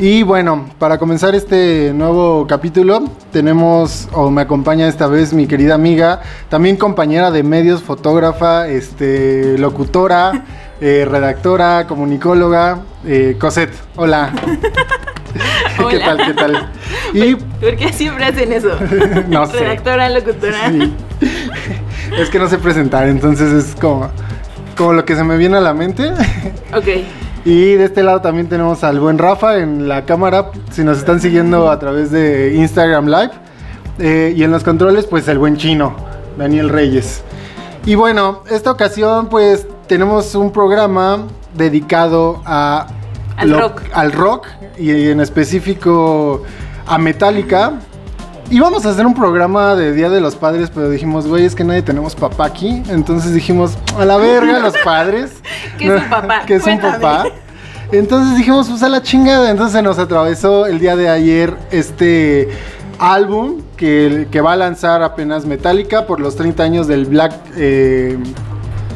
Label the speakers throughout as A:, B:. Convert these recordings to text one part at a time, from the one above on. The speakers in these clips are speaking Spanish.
A: Y bueno, para comenzar este nuevo capítulo, tenemos, o me acompaña esta vez mi querida amiga, también compañera de medios, fotógrafa, este, locutora, eh, redactora, comunicóloga, eh, Cosette. Hola. ¿Qué tal? ¿Qué tal?
B: Y... ¿Por qué siempre hacen eso?
A: no sé.
B: Redactora, locutora.
A: Sí. Es que no sé presentar, entonces es como, como lo que se me viene a la mente.
B: Ok.
A: Y de este lado también tenemos al buen Rafa en la cámara, si nos están siguiendo a través de Instagram Live. Eh, y en los controles, pues el buen chino, Daniel Reyes. Y bueno, esta ocasión pues tenemos un programa dedicado a
B: al, rock.
A: al rock y en específico a Metallica. Y vamos a hacer un programa de Día de los Padres, pero dijimos, güey, es que nadie tenemos papá aquí. Entonces dijimos, a la verga, los padres.
B: ¿Qué es un papá?
A: ¿Qué es un papá? Entonces dijimos, pues a la chingada. Entonces se nos atravesó el día de ayer este álbum que, que va a lanzar apenas Metallica por los 30 años del Black. Eh,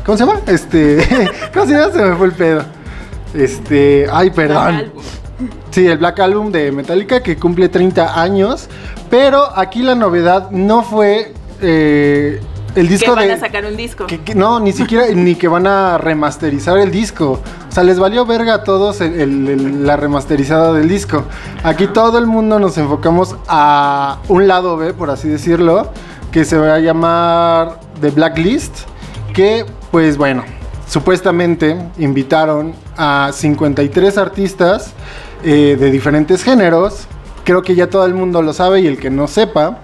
A: ¿Cómo se llama? Este. ¿Cómo se llama? Se me fue el pedo. Este. Ay, perdón. Sí, el Black Album de Metallica que cumple 30 años. Pero aquí la novedad no fue eh, el disco
B: que van
A: de.
B: a sacar un disco.
A: Que, que, no, ni siquiera, ni que van a remasterizar el disco. O sea, les valió verga a todos el, el, el, la remasterizada del disco. Aquí todo el mundo nos enfocamos a un lado B, por así decirlo, que se va a llamar The Blacklist. Que, pues bueno, supuestamente invitaron a 53 artistas eh, de diferentes géneros. Creo que ya todo el mundo lo sabe y el que no sepa,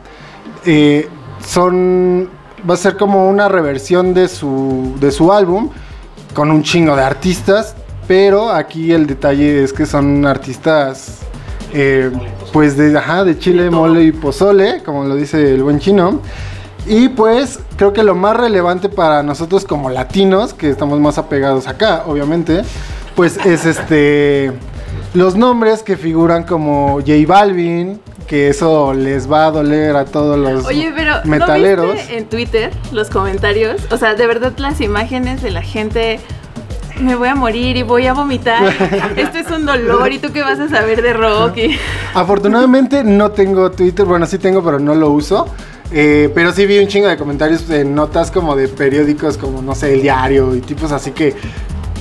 A: eh, son va a ser como una reversión de su, de su álbum con un chingo de artistas, pero aquí el detalle es que son artistas eh, pues de, ajá, de chile, mole y pozole, como lo dice el buen chino. Y pues creo que lo más relevante para nosotros como latinos, que estamos más apegados acá, obviamente, pues es este los nombres que figuran como J Balvin, que eso les va a doler a todos los
B: Oye, pero
A: metaleros.
B: ¿no viste en Twitter los comentarios? O sea, de verdad las imágenes de la gente me voy a morir y voy a vomitar. Esto es un dolor y tú qué vas a saber de rock. Y...
A: Afortunadamente no tengo Twitter, bueno sí tengo, pero no lo uso. Eh, pero sí vi un chingo de comentarios en notas como de periódicos como no sé, el diario y tipos así que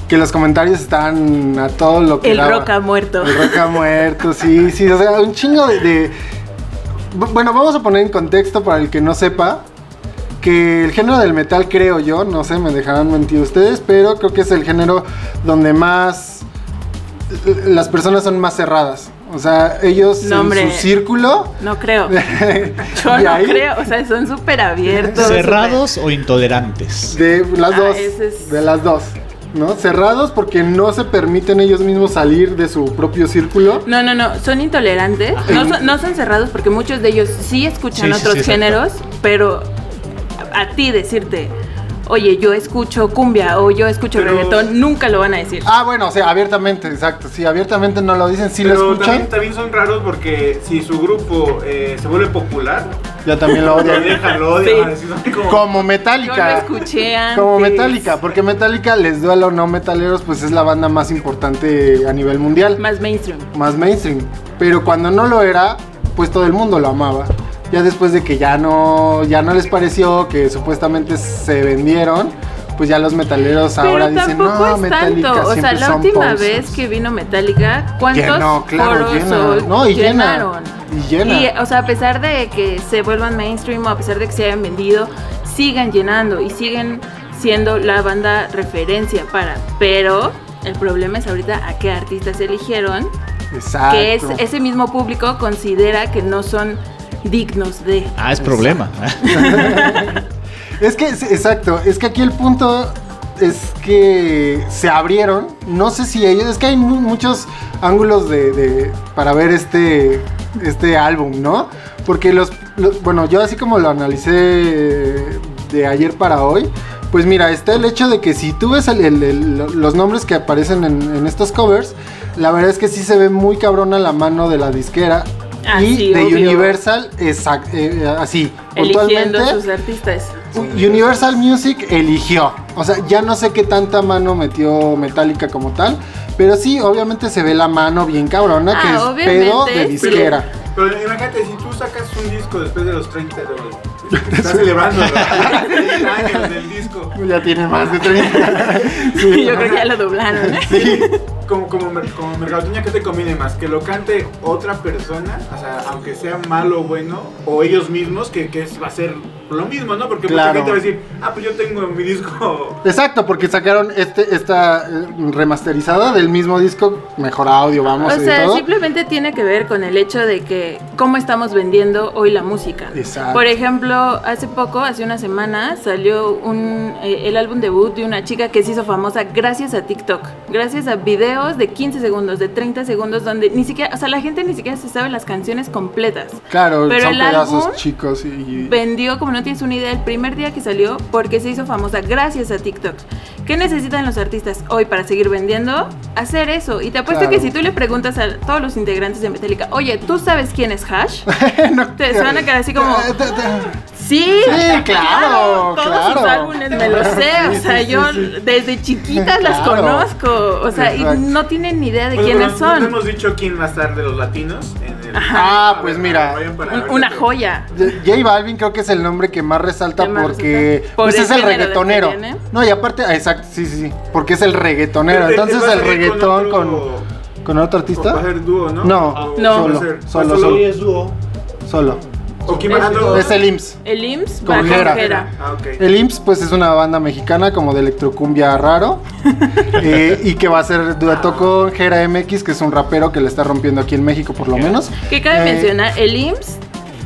A: que los comentarios están a todo lo que
B: el daba. ha muerto.
A: El rock ha muerto, sí, sí, o sea, un chingo de, de, bueno, vamos a poner en contexto para el que no sepa que el género del metal creo yo, no sé, me dejarán mentir ustedes, pero creo que es el género donde más las personas son más cerradas. O sea, ellos
B: no,
A: en su círculo.
B: No creo. Yo no ahí, creo. O sea, son súper abiertos.
C: ¿Cerrados
B: super...
C: o intolerantes?
A: De las ah, dos. Es... De las dos. ¿No? Cerrados porque no se permiten ellos mismos salir de su propio círculo.
B: No, no, no, son intolerantes. No son, no son cerrados porque muchos de ellos sí escuchan sí, otros sí, sí, géneros, pero a ti decirte, oye, yo escucho cumbia o yo escucho pero... reggaetón, nunca lo van a decir.
A: Ah, bueno, o sea, abiertamente, exacto. Sí, abiertamente no lo dicen, sí
D: pero
A: lo escuchan.
D: También, también, son raros porque si su grupo eh, se vuelve popular,
A: ya también lo odian.
D: Lo dejan, lo odian.
B: Sí.
A: Como, como Metallica.
B: Yo lo escuché antes.
A: Como Metallica, porque Metallica, les duele o no metaleros, pues es la banda más importante a nivel mundial.
B: Más mainstream.
A: Más mainstream. Pero cuando no lo era, pues todo el mundo lo amaba. Ya después de que ya no, ya no les pareció, que supuestamente se vendieron, pues ya los metaleros
B: Pero
A: ahora dicen, no,
B: es
A: Metallica
B: tanto. O sea, la última
A: pozos.
B: vez que vino Metallica, ¿cuántos
A: no, claro,
B: foros.
A: No, y
B: llenaron?
A: Llena. Y llena.
B: Y, o sea, a pesar de que se vuelvan mainstream o a pesar de que se hayan vendido, sigan llenando y siguen siendo la banda referencia para. Pero el problema es ahorita a qué artistas eligieron.
A: Exacto.
B: Que es ese mismo público considera que no son dignos de.
C: Ah, es problema.
A: es que, exacto, es que aquí el punto es que se abrieron, no sé si ellos, es que hay muchos ángulos de, de para ver este, este álbum, ¿no? Porque los, los, bueno, yo así como lo analicé de ayer para hoy, pues mira, está el hecho de que si tú ves el, el, el, los nombres que aparecen en, en, estos covers, la verdad es que sí se ve muy cabrona la mano de la disquera
B: Ah,
A: y
B: sí,
A: de
B: obvio.
A: Universal, exact- eh, así, puntualmente.
B: Eligiendo sus artistas.
A: Universal Music eligió. O sea, ya no sé qué tanta mano metió Metallica como tal. Pero sí, obviamente se ve la mano bien cabrona,
B: Ah,
A: que es
B: obviamente,
A: pedo de disquera.
D: Pero imagínate, si tú sacas un disco después de los 30 de los... Estás celebrando los 30 años del disco.
A: Ya tiene más de 30. Sí.
B: Yo creo que ya lo doblaron, ¿eh?
A: Sí.
D: Como, como, mer- como mercadotecnia, ¿qué te conviene más? Que lo cante otra persona, o sea, aunque sea malo o bueno, o ellos mismos, que, que es- va a ser lo mismo, ¿no? Porque mucha
A: Claro.
D: gente va a decir, ah, pues yo tengo mi disco.
A: Exacto, porque sacaron este, esta eh, remasterizada del mismo disco, mejor audio, vamos,
B: O
A: y
B: sea,
A: todo.
B: simplemente tiene que ver con el hecho de que cómo estamos vendiendo hoy la música.
A: Exacto.
B: Por ejemplo, hace poco, hace una semana, salió un, eh, el álbum debut de una chica que se hizo famosa gracias a TikTok, gracias a videos de 15 segundos, de 30 segundos, donde ni siquiera, o sea, la gente ni siquiera se sabe las canciones completas.
A: Claro,
B: Pero
A: son
B: el
A: pedazos
B: álbum
A: chicos y... y-
B: vendió, como no tienes una idea, el primer día que salió porque se hizo famosa gracias a TikTok. ¿Qué necesitan los artistas hoy para seguir vendiendo? Hacer eso. Y te apuesto
A: Claro.
B: que si tú le preguntas a todos los integrantes de Metallica, oye, ¿tú sabes quién es Hash?
A: No,
B: Te- se van a quedar así como, Sí,
A: Sí, claro,
B: todos
A: claro.
B: sus álbumes me los sé, o sea,
A: sí,
B: yo
A: sí, sí.
B: desde chiquitas las
A: Claro.
B: conozco, o sea, y
A: Exacto.
B: no tienen ni idea de
D: Bueno,
B: quiénes
D: pero No
B: son.
D: hemos dicho quién va a estar de los latinos en el...
A: Ah, pues mira.
B: una joya.
A: J Balvin creo que es el nombre que más resalta
B: Que más
A: porque
B: resalta.
A: Pues es el reggaetonero. No, y aparte, ah, exacto, sí, sí, sí, porque es el reggaetonero. Entonces el reggaetón con
D: otro-
A: con otro artista?
D: Va a ser dúo, ¿no?
A: No, solo, solo,
D: ¿va
A: solo,
C: dúo.
A: solo.
D: ¿O quién va a ser
A: Es el IMSS.
B: El IMSS
A: Con Jera.
B: Jera.
D: Ah, ok.
A: El IMSS pues es una banda mexicana como de electrocumbia raro eh, y que va a ser dueto con Jera MX que es un rapero que le está rompiendo aquí en México por lo menos.
B: Que cabe
A: Eh,
B: mencionar, el IMSS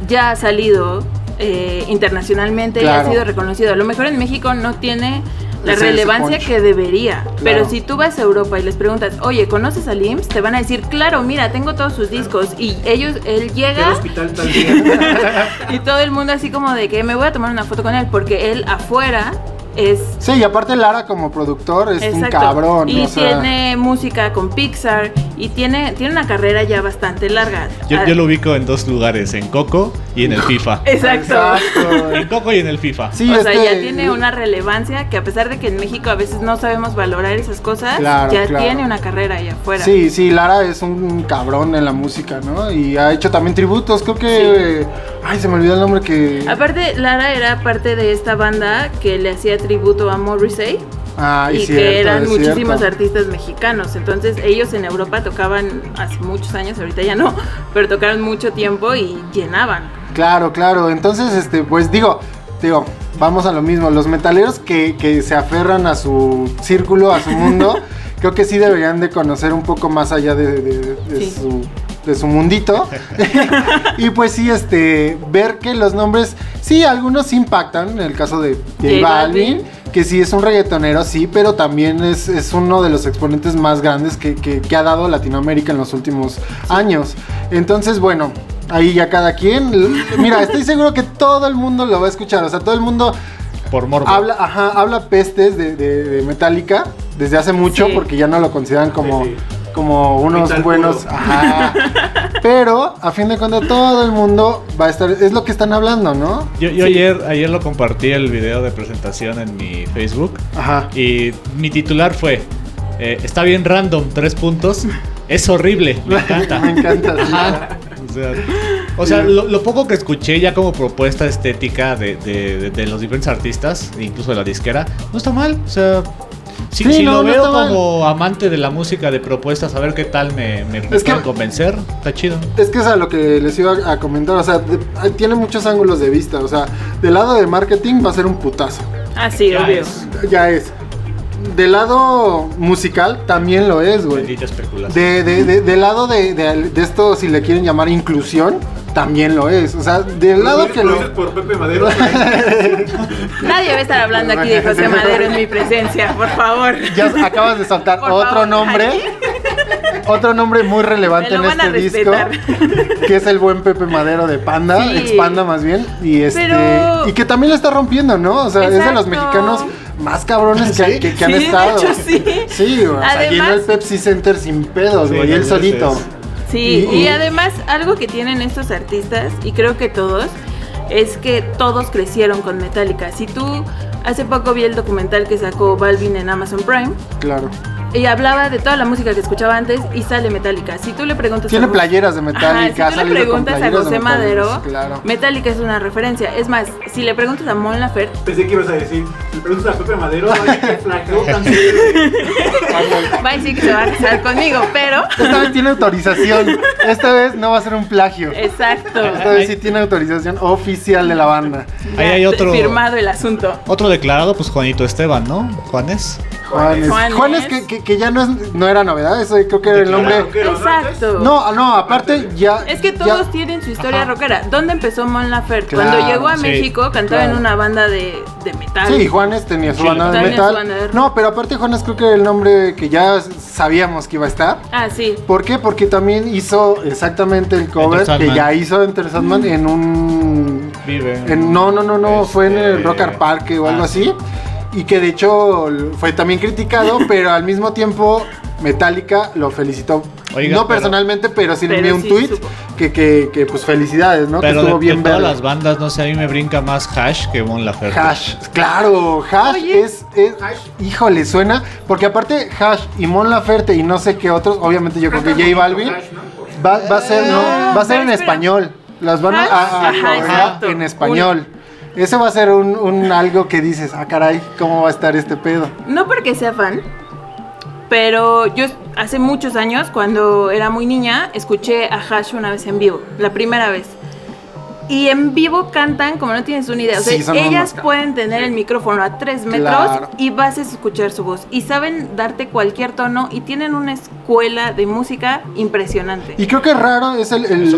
B: ya ha salido eh, internacionalmente y ha sido reconocido. A lo mejor en México no tiene la relevancia que debería. Pero si tú vas a Europa y les preguntas, oye, ¿conoces al IMSS? Te van a decir, claro, mira, tengo todos sus discos. Y ellos, él
D: ¿Qué
B: llega
D: hospital tal día?
B: y todo el mundo así como de que me voy a tomar una foto con él porque él afuera es
A: Sí, y aparte Lara como productor es un cabrón.
B: Y
A: o sea,
B: tiene música con Pixar y tiene, tiene una carrera ya bastante larga.
C: Yo,
B: Ah,
C: yo lo ubico en dos lugares, en Coco y en el FIFA.
B: Exacto.
A: Exacto.
C: En Coco y en el FIFA.
A: Sí,
B: o sea, ya tiene una relevancia que a pesar de que en México a veces no sabemos valorar esas cosas,
A: Claro,
B: ya
A: claro.
B: tiene una carrera allá afuera.
A: Sí, sí, Lara es un cabrón en la música, ¿no? Y ha hecho también tributos, creo que... Ay, se me olvidó el nombre que...
B: Aparte, Lara era parte de esta banda que le hacía tributo a Morrissey
A: Ay,
B: y
A: cierto,
B: que eran muchísimos
A: cierto.
B: artistas mexicanos. Entonces, ellos en Europa tocaban hace muchos años, ahorita ya no, pero tocaron mucho tiempo y llenaban.
A: Claro, claro. Entonces, este, pues digo, digo, vamos a lo mismo. Los metaleros que, que se aferran a su círculo, a su mundo, creo que sí deberían de conocer un poco más allá de, de- de
B: Sí.
A: su de su mundito y pues sí este ver que los nombres sí algunos sí impactan en el caso de J
B: J
A: Balvin
B: Balvin.
A: que sí es un reggaetonero sí pero también es, es uno de los exponentes más grandes que, que- que ha dado Latinoamérica en los últimos años entonces bueno ahí ya cada quien mira estoy seguro que todo el mundo lo va a escuchar o sea todo el mundo
C: Por morbo.
A: habla ajá habla pestes de, de, de Metallica desde hace mucho
B: Sí.
A: porque ya no lo consideran como
D: Sí,
A: como unos buenos ajá pero a fin de cuentas todo el mundo va a estar es lo que están hablando no
C: Yo, yo ayer, ayer lo compartí el video de presentación en mi Facebook
A: ajá
C: y mi titular fue eh, Está bien random, tres puntos. Es horrible, me encanta.
A: me encanta.
C: Ajá. O sea, o sea, lo, lo poco que escuché ya como propuesta estética de, de- de- de los diferentes artistas, incluso de la disquera, no está mal. O sea, si,
A: Sí,
C: si
A: no,
C: lo
A: no
C: veo como amante de la música de propuestas, a ver qué tal me, me,
A: Es que-
C: convencer, está chido.
A: Es que es a lo que les iba a comentar, o sea, de- tiene muchos ángulos de vista, o sea, del lado de marketing va a ser un putazo,
B: Ah, sí,
C: Ya
B: obvio.
C: es.
A: ya es. Del lado musical también lo es, güey.
C: Bendita especulación.
A: De, de- de- del lado de, de- de esto, si le quieren llamar inclusión, también lo es. O sea, del lado que
D: lo
A: lo...
D: por Pepe Madero.
B: Nadie va a estar hablando aquí de José Madero en mi presencia, por favor.
A: Ya acabas de soltar
B: Por
A: otro
B: favor,
A: nombre. Otro nombre muy relevante en
B: lo
A: este disco. Que es el buen Pepe Madero de Panda.
B: Sí.
A: Expanda más bien. Y este.
B: Pero-
A: Y que también la está rompiendo, ¿no? O sea, es de los mexicanos más cabrones que,
C: ¿Sí?
A: que- que han
B: Sí, de
A: estado.
B: hecho, sí.
A: Sí, güey. O sea,
B: Además-
A: llenó el Pepsi Center sin pedos,
C: Sí,
A: güey. él solito.
B: Sí, y, además algo que tienen estos artistas, y creo que todos, es que todos crecieron con Metallica. Si tú hace poco vi el documental que sacó Balvin en Amazon Prime.
A: Claro
B: y hablaba de toda la música que escuchaba antes y sale Metallica. Si tú le preguntas
A: Tiene playeras de Metallica.
B: si tú le preguntas a José Madero, Metallica es una referencia. Es más, si le preguntas a Mon Laferte...
D: Pensé que ibas a decir, si le preguntas a Pepe Madero, va
B: a decir que se va a casar conmigo, pero...
A: Esta vez tiene autorización. Esta vez no va a ser un plagio.
B: Exacto.
A: Esta vez sí tiene autorización oficial de la banda.
C: Ahí hay otro...
B: Firmado el asunto.
C: Otro declarado, pues Juanito Esteban, ¿no? Juanes.
A: Juanes. Juanes, que, que, ya no, es, no era novedad, eso creo que era el nombre.
B: Exacto.
A: No, no, aparte ya.
B: Es que todos tienen su historia rockera. ¿Dónde empezó Mon Laferte? Cuando llegó a México cantaba en una banda de, de, metal.
A: Sí, Juanes tenía su banda de metal. No, pero aparte Juanes creo que era el nombre que ya sabíamos que iba a estar.
B: Ah, sí.
A: ¿Por qué? Porque también hizo exactamente el cover que ya hizo Enter Sandman en un.
C: Vive.
A: En, no, no, no, no, fue en el este, Rock Art Park o algo ah, así y que de hecho fue también criticado, pero al mismo tiempo Metallica lo felicitó. no personalmente, pero sí le envió un tweet que, que, que, pues felicidades, ¿no?
C: Pero
A: que
C: estuvo bien de todas las bandas, no sé, a mí me brinca más Hash que Mon Laferte.
A: Hash, claro, Hash es, es híjole, suena, porque aparte Hash y Mon Laferte y no sé qué otros, obviamente yo creo que J Balvin va, va a ser, no, va a ser en español. Las van a, a, en español. Eso va a ser un, algo que dices, ah, caray, ¿cómo va a estar este pedo?
B: No porque sea fan, pero yo hace muchos años, cuando era muy niña, escuché a Hash una vez en vivo, la primera vez. Y en vivo cantan como no tienes una idea. O sea, ellas pueden tener el micrófono a tres metros y vas a escuchar su voz. Y saben darte cualquier tono y tienen una escuela de música impresionante.
A: Y creo que raro es el, el,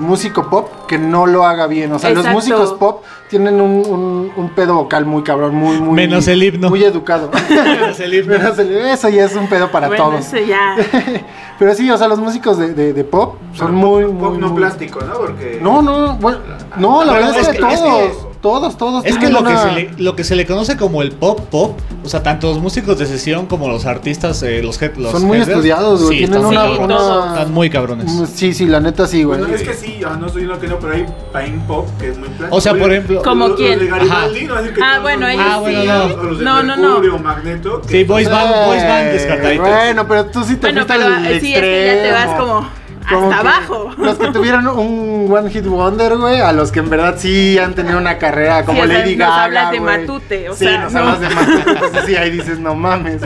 A: músico pop que no lo haga bien. O sea, los músicos pop tienen un, un, pedo vocal muy cabrón, muy, muy.
C: Menos el himno.
A: Muy educado. Menos el himno. Eso ya es un pedo para todos.
B: Eso ya.
A: Pero sí, o sea, los músicos de, de, pop son muy,
D: muy.
A: Pop
D: no plástico, ¿no? Porque.
A: No, no, bueno, no, la verdad es, que, todos todos, todos.
C: Es que lo, que se le, lo que se le conoce como el pop pop, o sea, tanto los músicos de sesión como los artistas, eh, los, los
A: Son muy estudiados, güey. Tienen una,
C: Están muy cabrones. Mm,
A: sí, sí, la neta sí, güey.
D: Bueno, es que sí, no estoy diciendo que no, pero hay pain pop que es muy plástico.
C: O sea, por ejemplo.
B: ¿Como quién? ah, bueno, ellos
C: ah, bueno,
B: sí. No, no, no.
D: Magneto.
C: Sí, Boys Band, Boys Band descartaditos.
A: Bueno, pero tú sí te bueno, pero, al
B: sí, es que ya te vas como hasta abajo.
A: Los que tuvieron un One Hit Wonder, güey, a los que en verdad sí han tenido una carrera como Lady Gaga. Nos
B: hablas de Matute, o
A: sí,
B: sea.
A: nos hablas de Matute. Entonces sí, ahí dices, no mames.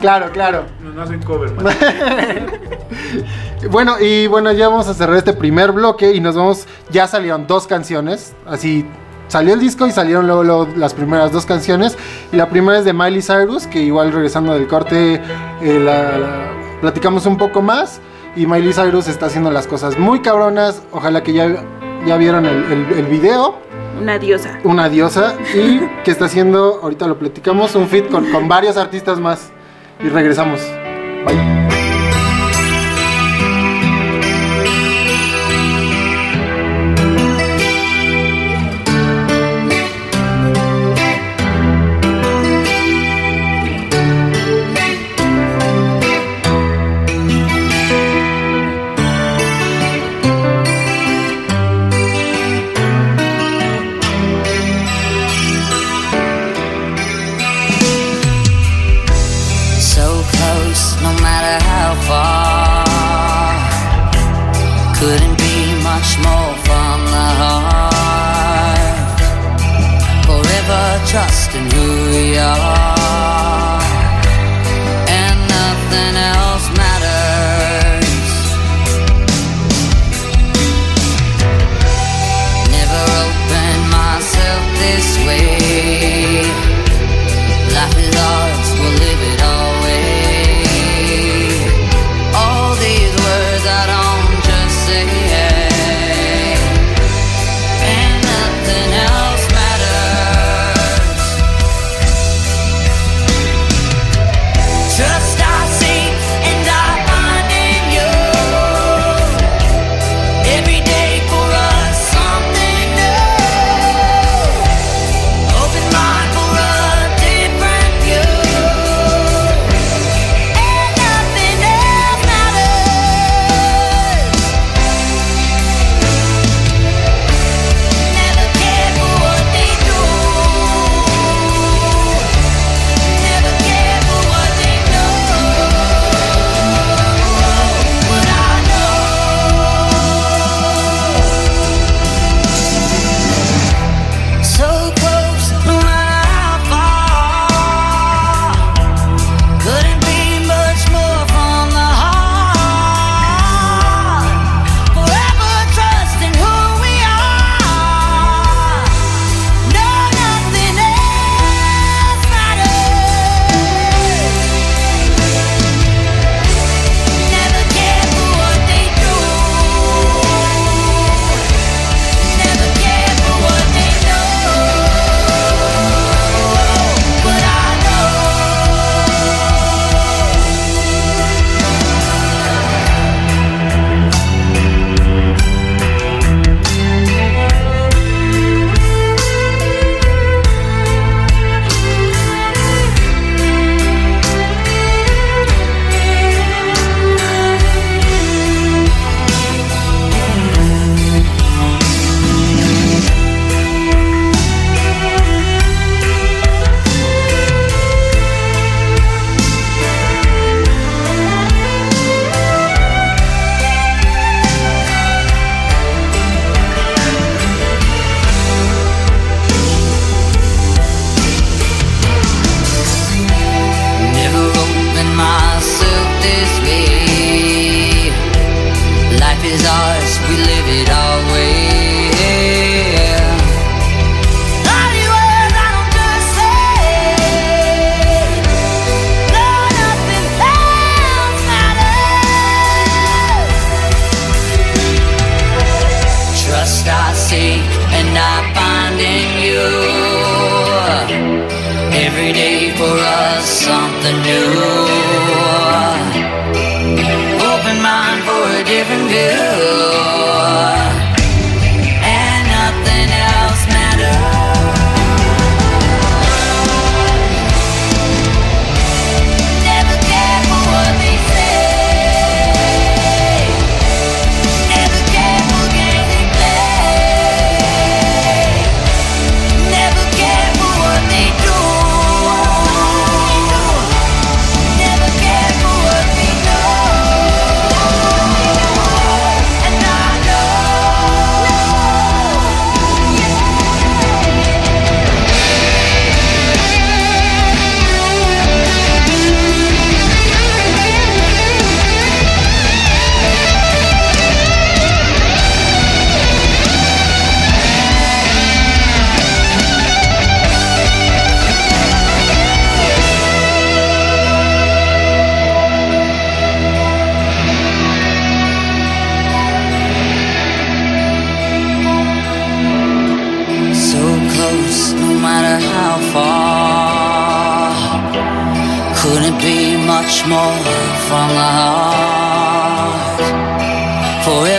A: Claro, claro.
D: No, hacen cover,
A: bueno, y bueno, ya vamos a cerrar este primer bloque y nos vamos. Ya salieron dos canciones, así salió el disco y salieron luego, las primeras dos canciones. Y la primera es de Miley Cyrus, que igual regresando del corte eh, la, platicamos un poco más. Y Miley Cyrus está haciendo las cosas muy cabronas. Ojalá que ya, ya vieron el, el, video.
B: Una diosa.
A: Una diosa. Y que está haciendo, ahorita lo platicamos, un fit con, con varios artistas más. Y regresamos. Bye.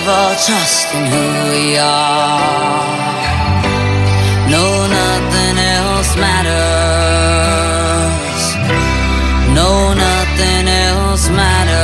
E: Forever trusting who we are. No, nothing else matters. No, nothing else matters.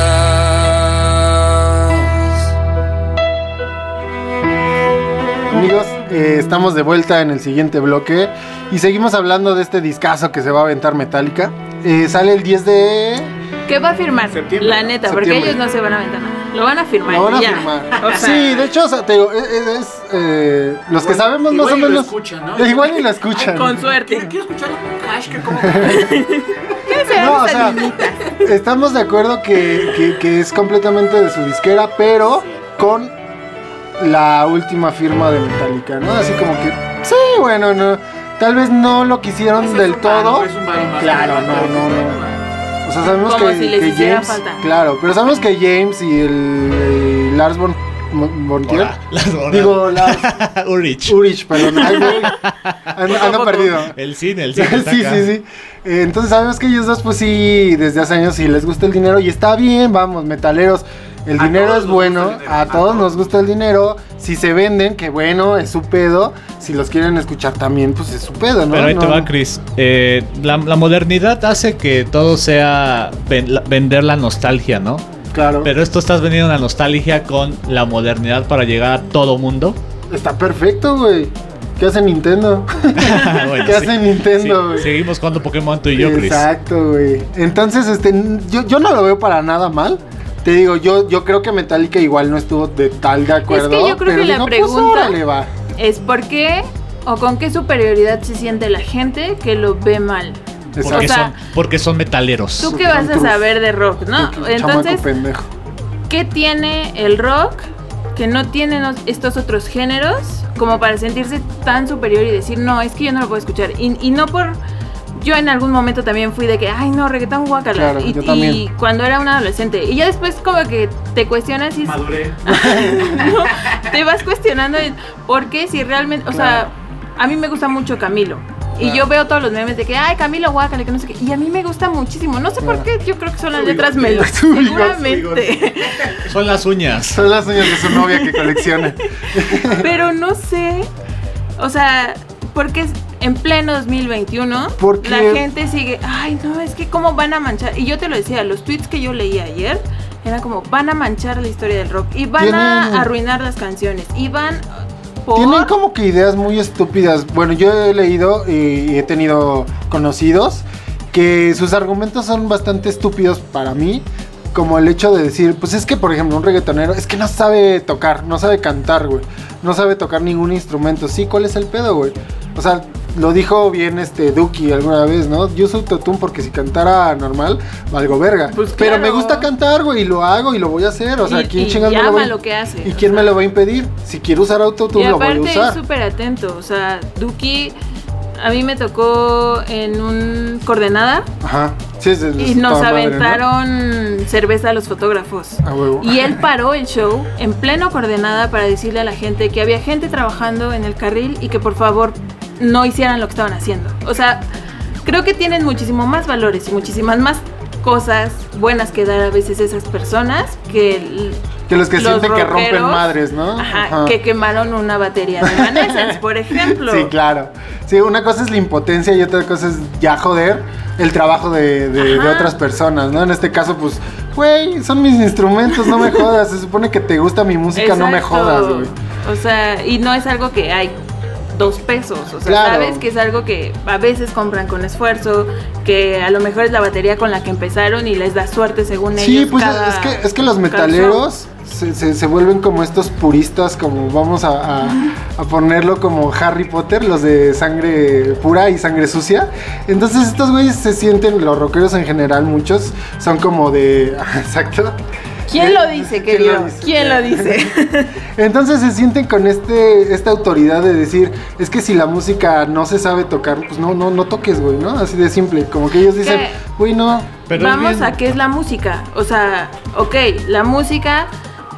A: Amigos, eh, estamos de vuelta en el siguiente bloque y seguimos hablando de este discazo que se va a aventar Metallica. Eh, sale el 10 de...
B: ¿Qué va a firmar?
D: Septiembre.
B: La neta, porque ellos no se van a aventar nada. Lo van a firmar.
A: Lo van a
B: ya.
A: firmar.
B: O sea,
A: sí, de hecho, o sea, te digo, es, es, eh, los que sabemos más
D: igual
A: o
D: y lo
A: menos...
D: escuchan, ¿no?
A: Igual y lo escuchan.
B: Con suerte.
D: Quiero, Cash, que como...
B: ¿Qué serán
A: No, o sea, estamos de acuerdo que, que- que es completamente de su disquera, pero con la última firma de Metallica, ¿no? Así como que, sí, bueno, no, tal vez no lo quisieron
D: Ese
A: del
D: es un varo,
A: todo.
D: es un varo más
A: Claro, no, no, no. O sea, sabemos
B: Como
A: que,
B: si les
A: que
B: hiciera
A: James,
B: falta.
A: claro, pero sabemos que James y el eh, Lars von,
C: horas.
A: digo, Lars
C: Ulrich.
A: Urich, perdón, ay, güey, ando, ando
B: poco.
A: perdido.
C: El cine, el cine.
A: sí,
C: acá.
A: sí, sí. Entonces sabemos que ellos dos, pues sí, desde hace años sí les gusta el dinero y está bien, vamos, metaleros. El
D: A
A: dinero es bueno,
D: dinero,
A: a
D: a
A: todos nos gusta el dinero. Si se venden, que bueno, es su pedo. Si los quieren escuchar también, pues es su pedo, ¿no?
C: Pero ahí te
A: No-
C: va, Chris. Eh, la, la modernidad hace que todo sea ven- la- vender la nostalgia, ¿no?
A: Claro,
C: Pero esto estás vendiendo la nostalgia con la modernidad para llegar a todo mundo.
A: está perfecto, güey. ¿Qué hace Nintendo?
C: Bueno,
A: ¿Qué
C: sí.
A: hace Nintendo,
C: Sí,
A: güey?
C: seguimos jugando Pokémon tú y yo, Chris.
A: Exacto, güey. Entonces, este, yo, yo no lo veo para nada mal. Te digo, yo, yo creo que Metallica igual no estuvo de tal de acuerdo.
B: yo creo
A: pero
B: que la
A: pues,
B: pregunta-
A: órale, va.
B: Es por qué o con qué superioridad se siente la gente que lo ve mal.
C: Porque,
B: O sea,
C: son, porque son metaleros.
B: ¿Tú qué vas a saber de rock, no? Entonces. ¿qué tiene el rock que no tienen os- estos otros géneros como para sentirse tan superior y decir, no, es que yo no lo puedo escuchar? Y, y no por... Yo en algún momento también fui de que, ay, no, reggaetón guacala.
A: Claro,
B: y,
A: yo
B: y cuando era una adolescente. Y ya después como que te cuestionas y...
D: Maduré.
B: No, te vas cuestionando el por qué si realmente, o sea, a mí me gusta mucho Camilo. Y yo veo todos los memes de que, ay, Camilo guácala, que no sé qué. Y a mí me gusta muchísimo. No sé por qué, yo creo que son las
D: Su
B: letras
D: bigote,
B: Seguramente.
C: Son las uñas.
A: Son las uñas de su novia que colecciona.
B: Pero no sé. O sea, porque en pleno 2021
A: ¿Por qué?
B: la gente sigue, ay, no, es que cómo van a manchar. Y yo te lo decía, los tweets que yo leí ayer era como, van a manchar la historia del rock. Y van
A: Tienen-
B: a arruinar las canciones. Y van por...
A: Tienen como que ideas muy estúpidas. Bueno, yo he leído y he tenido conocidos que sus argumentos son bastante estúpidos para mí. Como el hecho de decir, pues es que, por ejemplo, un reggaetonero es que no sabe tocar, no sabe cantar, güey. No sabe tocar ningún instrumento. Sí, ¿cuál es el pedo, güey? O sea, lo dijo bien este Duki alguna vez, ¿no? Yo soy Totún porque si cantara normal, valgo verga.
B: Pues
A: Pero me gusta cantar, güey, y lo hago y lo voy a hacer. O sea,
B: y,
A: ¿quién
B: y
A: me lo a-
B: lo que hace.
A: ¿Y quién me lo va a impedir? Si quiero usar autotune, lo voy a
B: aparte es
A: usar.
B: súper atento. O sea, Duki, a mí me tocó en un coordenada
A: Ajá. Sí, es, es-
B: y nos aventaron cerveza a los fotógrafos.
A: A huevo.
B: Y él paró el show en pleno coordenada para decirle a la gente que había gente trabajando en el carril y que por favor no hicieran lo que estaban haciendo. O sea, creo que tienen muchísimo más valores y muchísimas más cosas buenas que dar a veces esas personas que
A: Que los que sienten que rompen madres, ¿no?
B: Ajá,
A: Ajá.
B: que quemaron una batería de Evanescence, por ejemplo.
A: Sí, claro. Sí, una cosa es la impotencia y otra cosa es ya joder el trabajo de, de- otras personas, ¿no? En este caso, pues, güey, son mis instrumentos, no me jodas. Se supone que te gusta mi música, no me jodas, güey.
B: O sea, y no es algo que hay dos pesos, o sea,
A: Claro.
B: sabes que es algo que a veces compran con esfuerzo, que a lo mejor es la batería con la que empezaron y les da suerte según
A: Sí,
B: ellos.
A: pues
B: cada-
A: es, que, es que los metaleros se, se- se vuelven como estos puristas, como vamos a, a- a ponerlo como Harry Potter, los de sangre pura y sangre sucia. Entonces estos güeyes se sienten, los rockeros en general, muchos, son como de... Exacto.
B: ¿Quién lo dice,
A: ¿Quién
B: querido?
A: lo dice?
B: ¿Quién lo dice?
A: Entonces se sienten con este esta autoridad de decir, es que si la música no se sabe tocar, pues no no no toques, güey, ¿no? Así de simple, como que ellos dicen, güey, no.
C: Pero
B: Vamos a qué es la música. O sea, ok, la música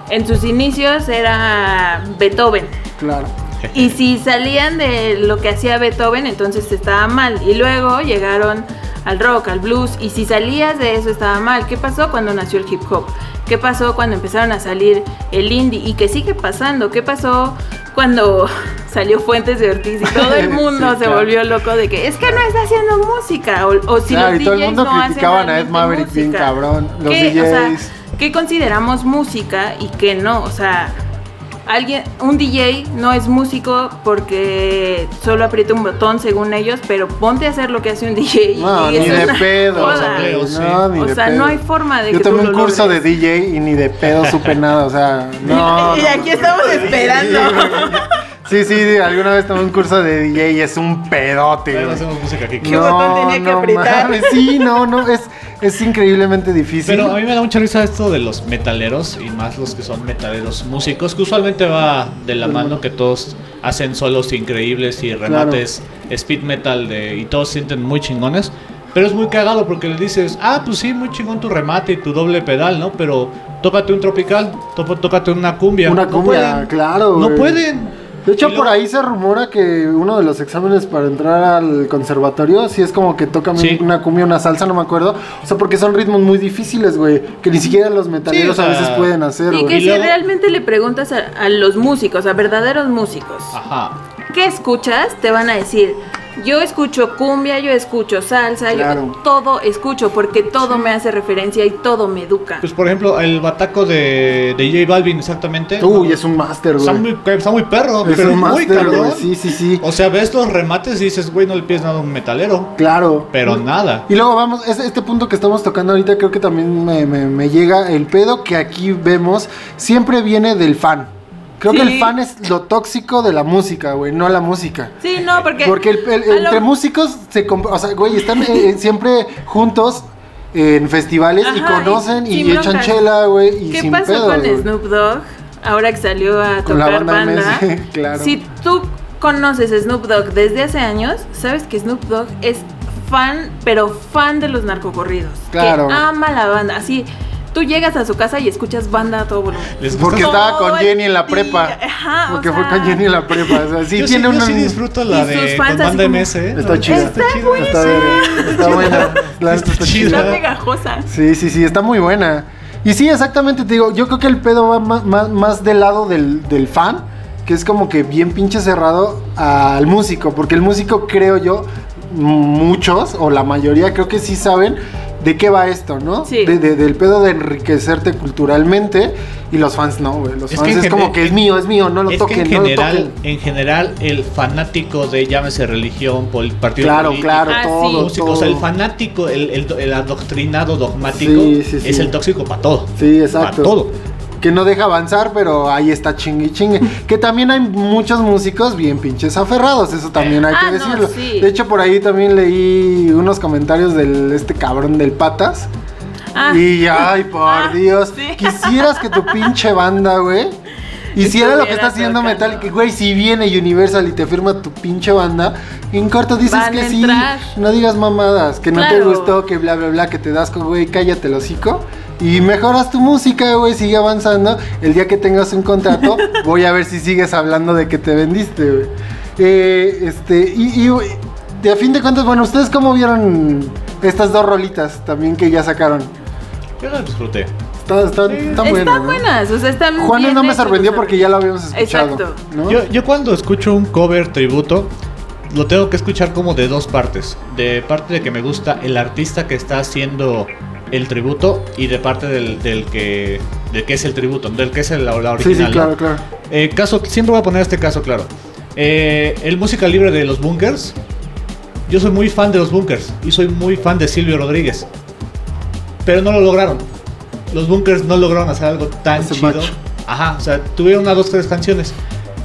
B: en sus inicios era Beethoven.
A: Claro.
B: Y si salían de lo que hacía Beethoven, entonces estaba mal. Y luego llegaron al rock, al blues. Y si salías de eso estaba mal. ¿Qué pasó cuando nació el hip hop? ¿Qué pasó cuando empezaron a salir el indie? ¿Y qué sigue pasando? ¿Qué pasó cuando salió Fuentes de Ortiz y todo el mundo
A: Sí,
B: se
A: claro.
B: volvió loco de que es que no está haciendo música? O, o si
A: claro,
B: los
A: y todo el
B: DJs
A: mundo
B: no hacen
A: criticaban a Ed
B: realmente
A: Maverick bien
B: música.
A: cabrón, los
B: ¿Qué? O sea,
A: DJs.
B: ¿Qué consideramos música y qué no? O sea, alguien, un DJ no es músico porque solo aprieta un botón según ellos, pero ponte a hacer lo que hace un DJ.
A: No,
B: y
A: ni de pedo. güey,
C: Los
A: No, ni
B: O
A: de
B: sea,
A: pedo.
B: no hay forma de
A: Yo
B: que tú
A: tomé un
B: lo
A: curso
B: logres.
A: de DJ y ni de pedo supe nada, o sea, no.
B: y aquí
A: no.
B: estamos esperando.
A: Sí, sí, alguna vez tomé un curso de DJ y es un pedote.
C: No hacemos música aquí.
B: ¿Qué botón tenía que apretar?
A: mames, sí, no, no, es, es increíblemente difícil.
C: Pero a mí me da mucha risa esto de los metaleros y más los que son metaleros músicos, que usualmente va de la mano que todos hacen solos increíbles y remates speed metal de, y todos se sienten muy chingones. Pero es muy cagado porque le dices, ah, pues sí, muy chingón tu remate y tu doble pedal, ¿no? Pero tócate un tropical, tó- tócate una cumbia.
A: Una
C: No
A: cumbia,
C: pueden.
A: claro.
C: No pueden.
A: De hecho, por ahí se rumora que uno de los exámenes para entrar al conservatorio, sí es como que tocan
C: Sí.
A: una cumbia, una salsa, no me acuerdo. O sea, porque son ritmos muy difíciles, güey, que ni siquiera los metaleros
C: Sí, o sea,
A: a veces pueden hacer,
B: Y
A: güey.
B: que
C: Y
B: si
C: luego-
B: realmente le preguntas a, a los músicos, a verdaderos músicos,
C: Ajá.
B: ¿qué escuchas? Te van a decir, yo escucho cumbia, yo escucho salsa,
A: Claro.
B: yo todo escucho porque todo me hace referencia y todo me educa.
C: Pues por ejemplo, el bataco de, de J Balvin, exactamente.
A: Uy, es un máster,
C: Está
A: güey.
C: muy, está muy perro,
A: Es
C: pero
A: un
C: muy cabrón.
A: güey. Sí, sí, sí.
C: O sea, ves los remates y dices, güey, no le pides nada a un metalero.
A: Claro.
C: Pero nada.
A: Y luego vamos, este, este punto que estamos tocando ahorita creo que también me, me- me llega. El pedo que aquí vemos siempre viene del fan. Creo que el fan es lo tóxico de la música, güey, no la música.
B: Sí, no, porque...
A: Porque el- el-
B: a lo-
A: entre músicos se comp- o sea, güey, están eh, eh, siempre juntos en festivales y conocen y,
B: sin
A: echan chela, güey, y
B: ¿Qué
A: sin
B: pasó
A: pedos,
B: con. Snoop Dogg? Ahora que salió a
A: Con la
B: tocar
A: banda
B: banda.
A: MS, claro.
B: Si tú conoces a Snoop Dogg desde hace años, sabes que Snoop Dogg es fan, pero fan de los narcocorridos.
A: Claro.
B: Que ama la banda. Así, tú llegas a su casa y escuchas banda a todo volumen.
C: Les
A: Porque
C: gusta-
A: estaba con
B: Todo
A: Jenny en la prepa.
B: Ajá, o
A: Porque fue con Jenny en la prepa. O sea, sí
C: yo
A: tiene
C: sí, yo
A: una.
C: sí disfruto la de con banda
B: como-
C: MS. ¿eh?
A: Está chida.
B: Está
C: chida.
A: Está, verga, está buena. Está
C: Está
A: chida.
C: chida.
B: Está pegajosa.
A: Sí, sí, sí, está muy buena. Y sí, exactamente, te digo, yo creo que el pedo va más, más, más del lado del, del fan, que es como que bien pinche cerrado al músico, porque el músico creo yo, muchos o la mayoría creo que sí saben de qué va esto, ¿no?
B: Sí.
A: De- de- del pedo de enriquecerte culturalmente y los fans no, güey. Los
C: Es
A: fans es como que es mío, es mío, no lo
C: es
A: toquen,
C: que en
A: no lo
C: general,
A: toquen.
C: en general, el fanático de llámese religión, pol- partido
A: Claro,
C: político,
A: claro,
B: Ah, sí.
A: todo,
C: o sea,
A: todo.
C: el fanático, el, el, el adoctrinado dogmático
A: Sí, sí, sí.
C: es el tóxico para todo.
A: Sí, exacto.
C: Para todo.
A: Que no deja avanzar, pero ahí está chingue chingue. que también hay muchos músicos bien pinches aferrados, eso también hay
B: Ah,
A: que
B: no,
A: decirlo.
B: sí.
A: De hecho, por ahí también leí unos comentarios del este cabrón del Patas.
B: Ah.
A: Y ay, por
B: Ah,
A: Dios,
B: sí.
A: quisieras que tu pinche banda, güey, hiciera lo que está haciendo. Metal, que güey, si viene Universal y te firma tu pinche banda, en corto dices
B: Van
A: que sí, no digas mamadas, que no te gustó, que bla bla bla, que te das con güey, cállate el hocico. Y mejoras tu música, güey, sigue avanzando. El día que tengas un contrato, voy a ver si sigues hablando de que te vendiste, güey. Eh, este, y, y, güey, de a fin de cuentas, bueno, ¿ustedes cómo vieron estas dos rolitas también que ya sacaron?
C: Yo lo disfruté.
A: Está- Están, están
B: Están
A: buenas. ¿no?
B: buenas, o sea, están
A: Juanes
B: bien
A: no me sorprendió porque ya lo habíamos escuchado.
B: Exacto.
A: ¿no?
C: Yo, yo cuando escucho un cover tributo, lo tengo que escuchar como de dos partes. De parte de que me gusta el artista que está haciendo el tributo y de parte del, del que del que es el tributo, del que es el, la original.
A: sí, sí,
C: ¿no?
A: claro, claro.
C: Eh, caso, siempre voy a poner este caso claro. Eh, el música libre de los bunkers. Yo soy muy fan de los bunkers y soy muy fan de Silvio Rodríguez. Pero no lo lograron. Los bunkers no lograron hacer algo tan
A: Ese
C: chido.
A: match.
C: Ajá, o sea, tuvieron una, dos, tres canciones.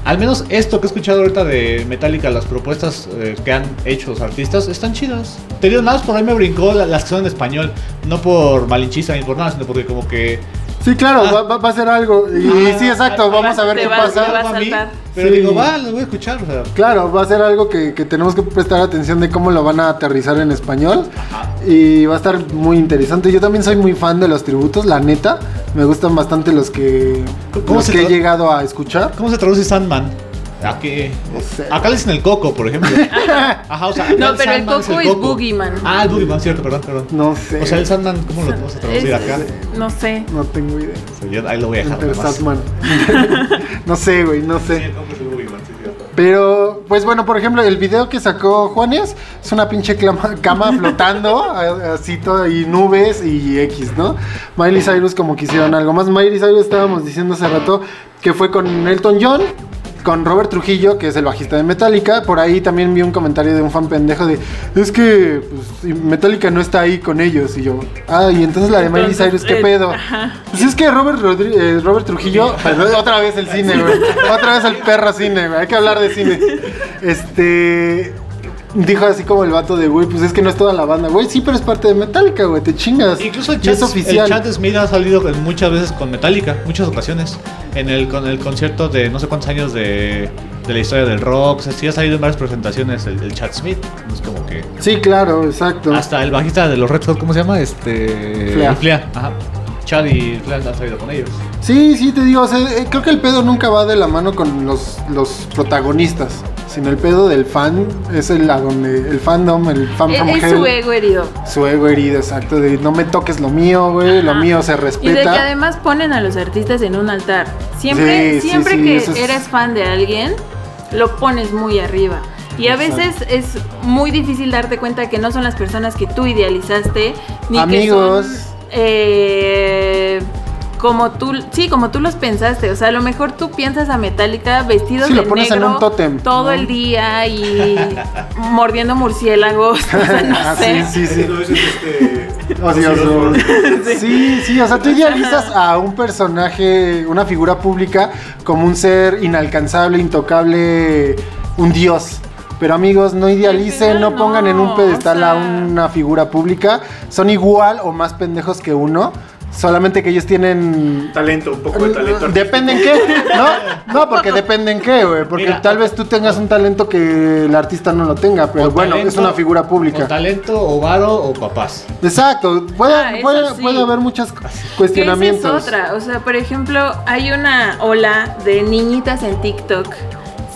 C: Al menos esto que he escuchado ahorita de Metallica, las propuestas eh, que han hecho los artistas, están chidas. Te digo, nada más por ahí me brincó la- las que son en español. No por malinchista ni por nada, sino porque como que
A: Sí, claro,
C: Ah.
A: va, va- va a ser algo. Y
C: Ah,
A: sí, exacto,
C: ah,
A: vamos a ver qué
B: va-
A: pasa.
B: va a
C: algo a mí,
B: saltar.
C: pero
A: Sí.
C: digo, va, lo voy a escuchar. O sea,
A: Claro, va a ser algo que, que tenemos que prestar atención de cómo lo van a aterrizar en español. Y va a estar muy interesante. Yo también soy muy fan de los tributos, la neta. Me gustan bastante los que,
C: ¿Cómo
A: los
C: se
A: que he llegado a escuchar.
C: ¿Cómo se traduce Sandman? Aquí,
A: No sé.
C: acá le dicen el coco, por ejemplo. Ajá, o sea,
B: No, pero el coco es Boogeyman.
C: Ah, el Boogeyman, cierto, perdón, perdón.
A: No sé.
C: O sea, el Sandman, ¿cómo lo vamos a traducir acá?
B: No sé.
A: No tengo idea.
C: O sea, yo ahí lo voy a dejar. Más.
A: Sandman. no sé, güey, no
C: Sí,
A: sé.
C: el coco es el Boogeyman, sí, cierto.
A: Pero, pues bueno, por ejemplo, el video que sacó Juanes es una pinche clama- cama flotando, así todo, y nubes y X, ¿no? Miley Cyrus como quisieron algo más. Miley Cyrus estábamos diciendo hace rato que fue con Elton John, con Robert Trujillo, que es el bajista de Metallica. Por ahí también vi un comentario de un fan pendejo de, es que pues, Metallica no está ahí con ellos. Y yo, ah, y entonces la de Miley Cyrus, ¿qué
B: eh,
A: pedo?
B: ajá.
A: Pues es que Robert, Rodri- eh, Robert Trujillo, perdón, otra vez el cine, güey. Otra vez el perro cine, güey. Hay que hablar de cine. Este. Dijo así como el vato de, güey, pues es que no es toda la banda, güey. Sí, pero es parte de Metallica, güey. Te chingas.
C: Incluso el chat,
A: es oficial.
C: el chat Smith ha salido muchas veces con Metallica, muchas ocasiones. En el, con el concierto de no sé cuántos años de, de la historia del rock. O sea, sí ha salido en varias presentaciones el, el chat Smith. Es como que.
A: Sí, claro, exacto.
C: Hasta el bajista de los Red Hot, ¿cómo se llama? Este.
A: Flea.
C: Flea, ajá. Chad y Flea han salido con ellos.
A: Sí, sí, te digo, o sea, eh, creo que el pedo nunca va de la mano con los, los protagonistas, sino el pedo del fan es el, a donde, el fandom, el fan
B: Es, es su ego herido.
A: Su ego herido, exacto, de no me toques lo mío, güey, lo mío se
B: Y de que
A: respeta.
B: además ponen a los artistas en un altar. Siempre,
A: Sí,
B: siempre
A: sí,
B: que
A: es-
B: eres fan de alguien, lo pones muy arriba. Y a veces es muy difícil darte cuenta que no son las personas que tú idealizaste, ni
A: Amigos.
B: que son eh, como tú, sí, como tú los pensaste. O sea, a lo mejor tú piensas a Metallica vestidos
A: Sí, lo
B: de
A: pones en
B: negro
A: un tótem,
B: todo
A: ¿no?
B: el día y mordiendo murciélagos. O sea, no
A: Ah,
B: sé.
A: sí, sí, sí.
D: No, ese es este.
A: Sí, sí, o sea, tú idealizas a un personaje, una figura pública, como un ser inalcanzable, intocable, un dios. Pero amigos, no idealicen, no
B: no,
A: pongan en un pedestal
B: o sea-
A: a una figura pública. Son igual o más pendejos que uno. Solamente que ellos tienen
D: Talento, un poco de talento.
A: Depende en qué, ¿no? No, porque depende en qué, güey. Porque
C: Mira,
A: tal vez tú tengas un talento que el artista no lo tenga, pero bueno,
C: talento,
A: es una figura
C: O
A: pública.
C: talento, o varo, o papás.
A: Exacto, puede,
B: Ah,
A: puede,
B: sí.
A: puede haber
B: esa
A: cuestionamientos.
B: es otra. O sea, por ejemplo, hay una ola de niñitas en TikTok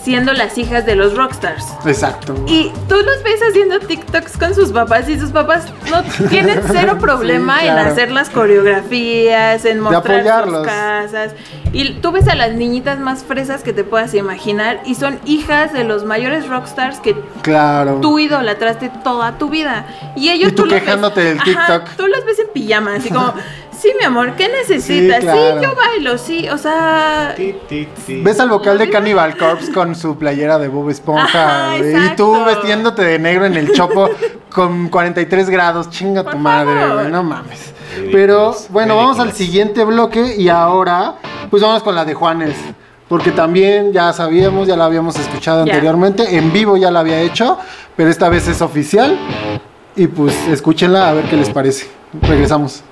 B: siendo las hijas de los rockstars.
A: Exacto.
B: Y tú los ves haciendo TikToks con sus papás y sus papás no tienen cero problema
A: Sí,
B: en hacer las coreografías, en mostrar sus casas. Y tú ves a las niñitas más fresas que te puedas imaginar y son hijas de los mayores rockstars que
A: Claro.
B: tú idolatraste toda tu vida. Y ellos
A: Y tú
B: los ves-
A: quejándote del
B: Ajá,
A: TikTok.
B: tú los ves en pijama, así como, sí, mi amor, ¿qué necesitas? Sí,
A: claro.
B: yo bailo, sí, o sea...
C: Ti, ti, ti.
A: Ves al vocal de Cannibal Corpse con su playera de Bob Esponja
B: Ajá,
A: güey, y tú vestiéndote de negro en el chopo con 43 grados. Chinga tu madre,
B: favor.
A: no mames.
C: Ridículos,
A: Pero bueno, vamos al siguiente bloque y ahora pues vamos con la de Juanes. Porque también ya sabíamos, ya la habíamos escuchado anteriormente, en vivo ya la había hecho, pero esta vez es oficial. Y pues escúchenla a ver qué les parece. Regresamos.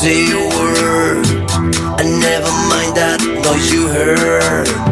F: say a word. and never mind that noise you heard.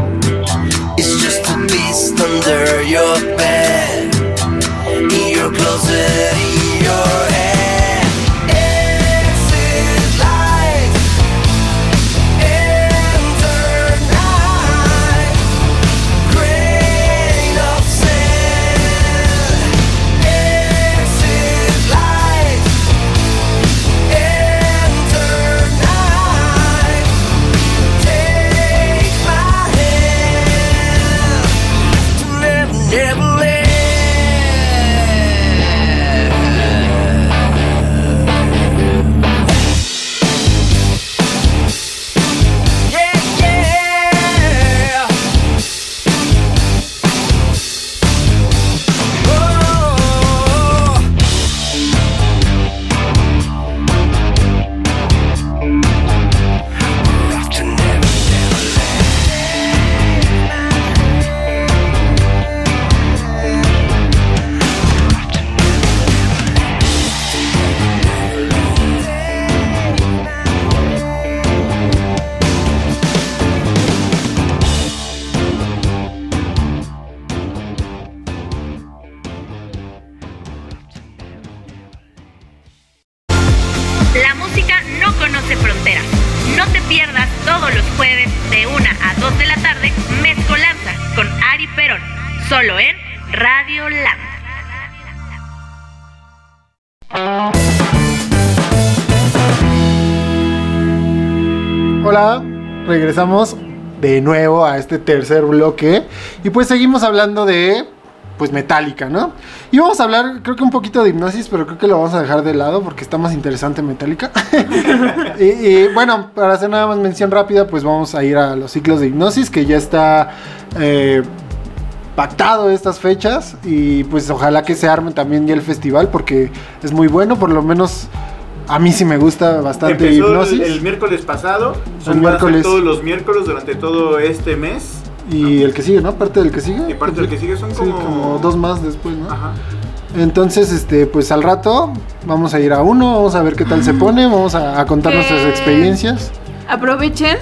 G: de
A: nuevo a este tercer bloque y pues seguimos hablando de pues Metallica, ¿no? Y vamos a hablar, creo que un poquito de hipnosis, pero creo que lo vamos a dejar de lado porque está más interesante Metallica. y, bueno, para hacer nada más mención rápida, pues vamos a ir a los ciclos de hipnosis que ya está eh, pactado estas fechas y pues ojalá que se arme también ya el festival porque es muy bueno, por lo menos a mí sí me gusta bastante Hipnosis.
D: El, miércoles pasado. Son
A: miércoles.
D: todos los miércoles durante todo este mes.
A: Y el que sigue, ¿no? Parte del que sigue.
D: Y parte del que sigue son como...
A: Como dos más después, ¿no?
D: Ajá.
A: Entonces, este, pues al rato vamos a ir a uno, vamos a ver qué tal se pone, vamos a, contar nuestras experiencias.
B: Aprovechen,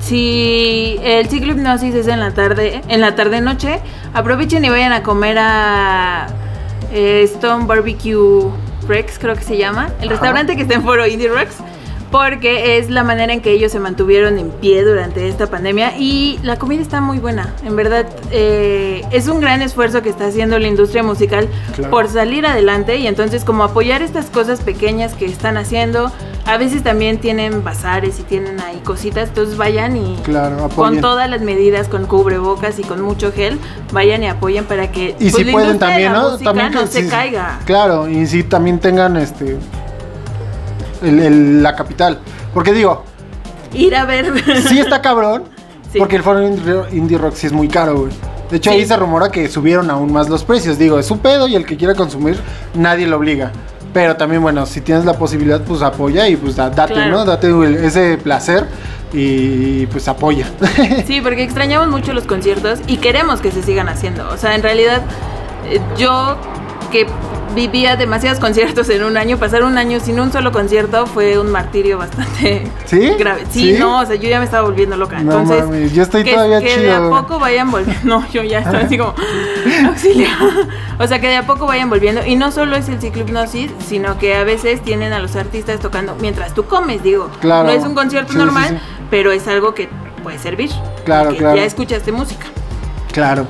B: si el ciclo hipnosis es en la tarde, en la tarde noche, aprovechen y vayan a comer a eh, Stone Barbecue Rex, creo que se llama, el restaurante que está en Foro Indie Rex, porque es la manera en que ellos se mantuvieron en pie durante esta pandemia y la comida está muy buena. En verdad, eh, es un gran esfuerzo que está haciendo la industria musical
A: Claro.
B: por salir adelante y entonces como apoyar estas cosas pequeñas que están haciendo. A veces también tienen bazares y tienen ahí cositas, entonces vayan y
A: Claro,
B: con todas las medidas, con cubrebocas y con mucho gel, vayan y apoyen para que
A: Y
B: pues,
A: si
B: la
A: pueden también, ¿no? También
B: no
A: que
B: se
A: sí-
B: caiga.
A: Claro, y si también tengan este el- el- la capital. Porque digo,
B: Ir a ver.
A: sí está cabrón,
B: Sí.
A: porque el foro indie, indie rock sí es muy caro, güey. De hecho,
B: Sí.
A: ahí se rumora que subieron aún más los precios. Digo, es un pedo y el que quiera consumir, nadie lo obliga. Pero también, bueno, si tienes la posibilidad, pues apoya y pues da- date,
B: Claro.
A: ¿no? Date ese placer y pues apoya.
B: Sí, porque extrañamos mucho los conciertos y queremos que se sigan haciendo. O sea, en realidad, eh, yo que vivía demasiados conciertos en un año, pasar un año sin un solo concierto fue un martirio bastante
A: ¿Sí?
B: grave. Sí,
A: ¿Sí?
B: no, o sea, yo ya me estaba volviendo loca.
A: No
B: Entonces,
A: mames, yo estoy
B: que,
A: todavía
B: que de a poco vayan volviendo. No, yo ya estoy así como auxilio. O sea, que de a poco vayan volviendo. Y no solo es el ciclo hipnosis, sino que a veces tienen a los artistas tocando mientras tú comes, digo.
A: Claro.
B: No es un concierto
A: Sí,
B: normal, pero es algo que puede servir.
A: Claro, claro.
B: Ya escuchaste música.
A: Claro.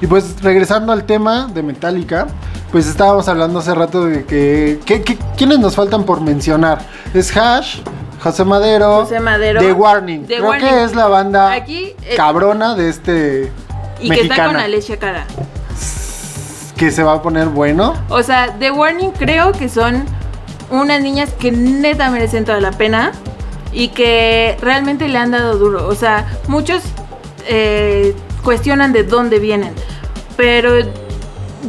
A: Y pues regresando al tema de Metallica, pues estábamos hablando hace rato de que, que, que- ¿quiénes nos faltan por mencionar? Es Hash, José Madero,
B: José Madero,
A: The Warning.
B: The
A: Creo
B: Warning.
A: que es la banda
B: Aquí, eh,
A: cabrona de este
B: Y que está con
A: mexicana
B: Alessia Cara.
A: que se va a poner bueno.
B: O sea, The Warning creo que son unas niñas que neta merecen toda la pena y que realmente le han dado duro. O sea, muchos eh, cuestionan de dónde vienen, pero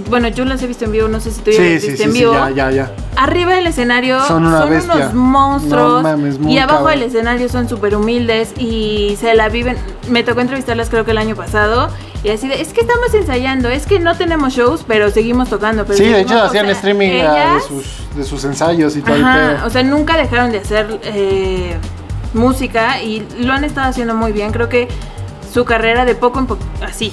B: bueno, yo las he visto en vivo, no sé si tú ya
A: Sí,
B: las
A: sí,
B: viste
A: sí,
B: en
A: sí,
B: vivo.
A: ya, ya, ya.
B: Arriba del escenario
A: Son una
B: unos monstruos
A: No mames,
B: y abajo
A: cabrón.
B: del escenario son súper humildes y se la viven. Me tocó entrevistarlas creo que el año pasado y así de, es que estamos ensayando, es que no tenemos shows, pero seguimos tocando. Pero
A: Sí, de
B: seguimos",
A: hecho hacían
B: sea,
A: streaming ah, de, sus, de sus ensayos y todo el
B: Ajá,
A: pedo.
B: o sea, nunca dejaron de hacer eh, música y lo han estado haciendo muy bien. Creo que su carrera de poco en poco, así,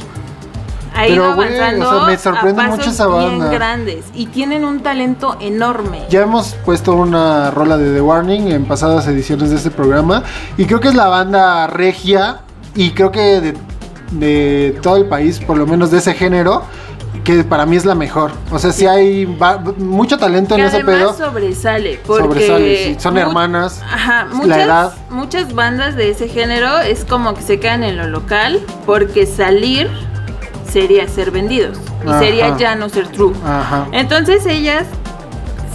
B: ha
A: Pero,
B: ido
A: güey, o
B: avanzando
A: sea, me sorprende
B: a pasos
A: mucho esa
B: bien
A: banda.
B: grandes y tienen un talento enorme.
A: Ya hemos puesto una rola de The Warning en pasadas ediciones de este programa y creo que es la banda regia y creo que de, de todo el país, por lo menos de ese género, que para mí es la mejor. O sea, sí hay mucho talento en
B: que
A: ese pedo.
B: sobresale porque
A: Sobresale, sí. Son hermanas,
B: Ajá,
A: la
B: muchas,
A: edad.
B: muchas bandas de ese género es como que se quedan en lo local porque salir sería ser vendidos y
A: Ajá.
B: sería ya no ser true.
A: Ajá.
B: Entonces ellas